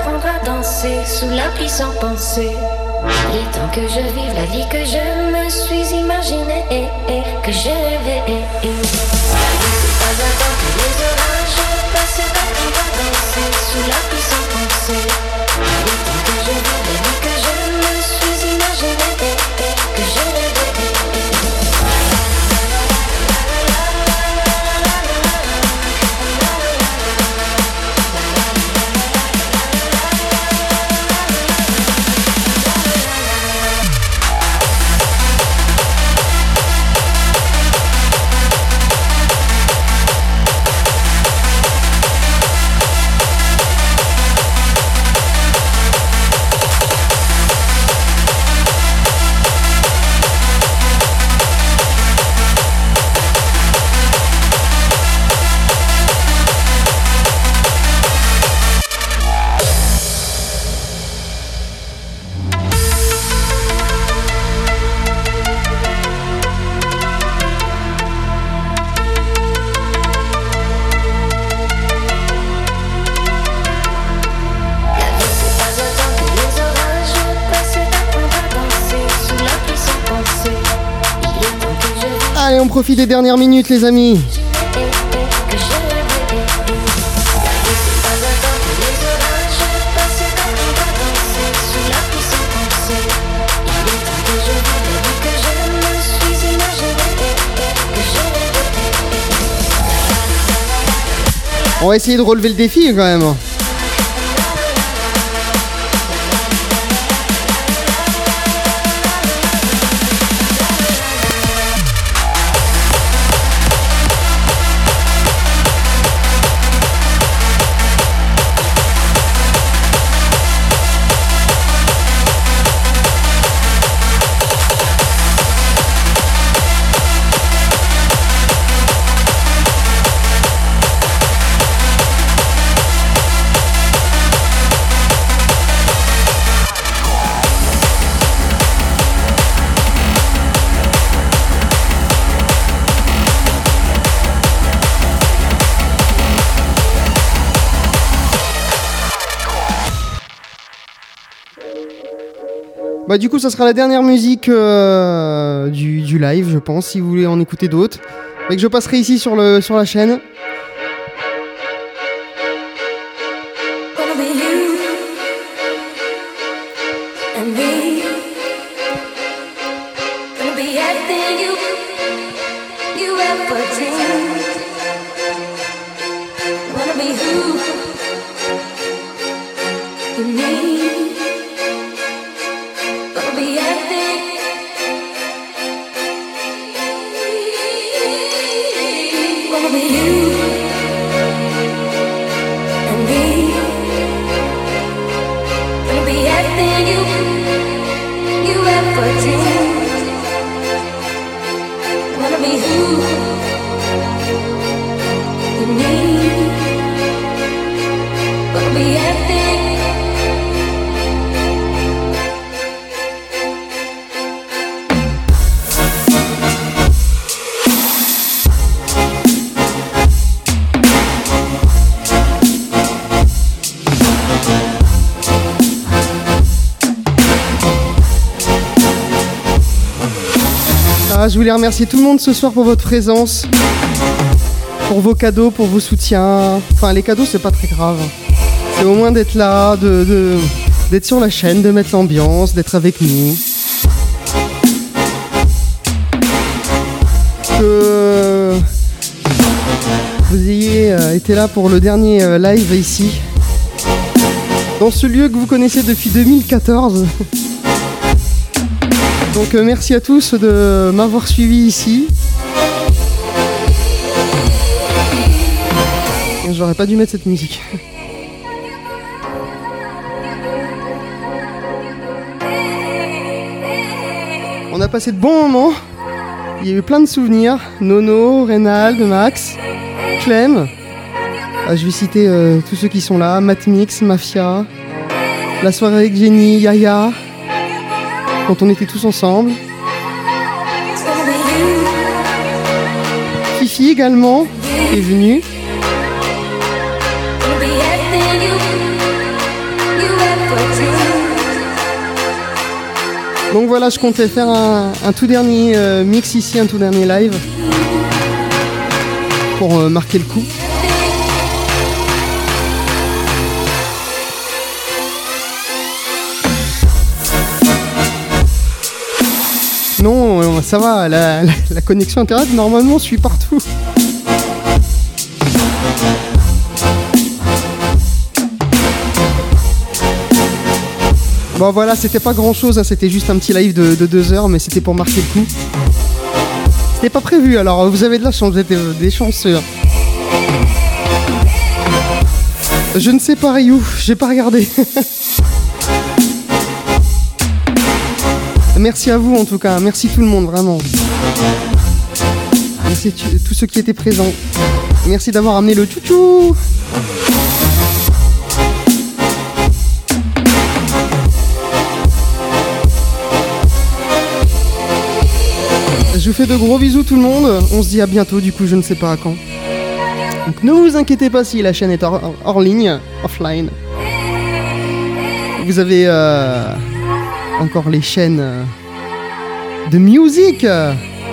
Apprendre à danser sous la pluie sans penser. Il temps que je vive la vie que je me suis imaginée et, et, que je rêvais. vie c'est pas attendre les orages passent, c'est apprendre à danser sous la pluie sans penser. Me suis imaginée que je rêvais. On va essayer de relever le défi quand même. Bah du coup, ça sera la dernière musique euh, du, du live, je pense, si vous voulez en écouter d'autres. Et que je passerai ici sur, le, sur la chaîne. Je voulais remercier tout le monde ce soir pour votre présence, pour vos cadeaux, pour vos soutiens. Enfin, les cadeaux, c'est pas très grave. C'est au moins d'être là, de, d'être sur la chaîne, de mettre l'ambiance, d'être avec nous. Que vous ayez euh, été là pour le dernier euh, live ici, dans ce lieu que vous connaissez depuis 2014. Donc euh, merci à tous de m'avoir suivi ici. J'aurais pas dû mettre cette musique. On a passé de bons moments. Il y a eu plein de souvenirs. Nono, Reynald, Max, Clem. Ah, je vais citer euh, tous ceux qui sont là. Matmix, Mafia. La soirée avec Jenny, Yaya quand on était tous ensemble. Fifi également est venue. Donc voilà, je comptais faire un, un tout dernier euh, mix ici, un tout dernier live. Pour euh, marquer le coup. Ça va, la, connexion internet normalement suit partout. Bon voilà, c'était pas grand chose, c'était juste un petit live de, de deux heures, mais c'était pour marquer le coup. C'était pas prévu, alors vous avez de la chance, vous êtes euh, des chanceux. Je ne sais pas Ryu, j'ai pas regardé. Merci à vous en tout cas, merci tout le monde vraiment. Merci tous ceux qui étaient présents. Merci d'avoir amené le chouchou. Je vous fais de gros bisous tout le monde. On se dit à bientôt, du coup je ne sais pas à quand. Donc ne vous inquiétez pas si la chaîne est hors, hors ligne, offline. Vous avez euh, encore les chaînes euh, de musique.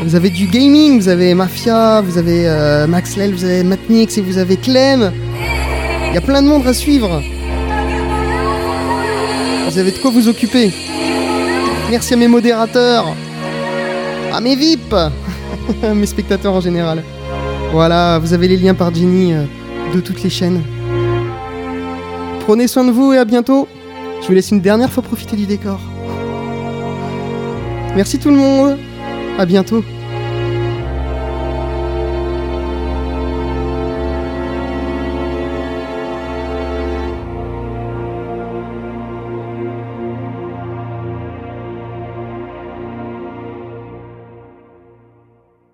Vous avez du gaming, vous avez Mafia, vous avez euh, Maxwell, vous avez Matnix et vous avez Clem. Il y a plein de monde à suivre. Vous avez de quoi vous occuper. Merci à mes modérateurs, à mes VIP, mes spectateurs en général. Voilà, vous avez les liens par Jenny euh, de toutes les chaînes. Prenez soin de vous et à bientôt. Je vous laisse une dernière fois profiter du décor. Merci tout le monde. À bientôt.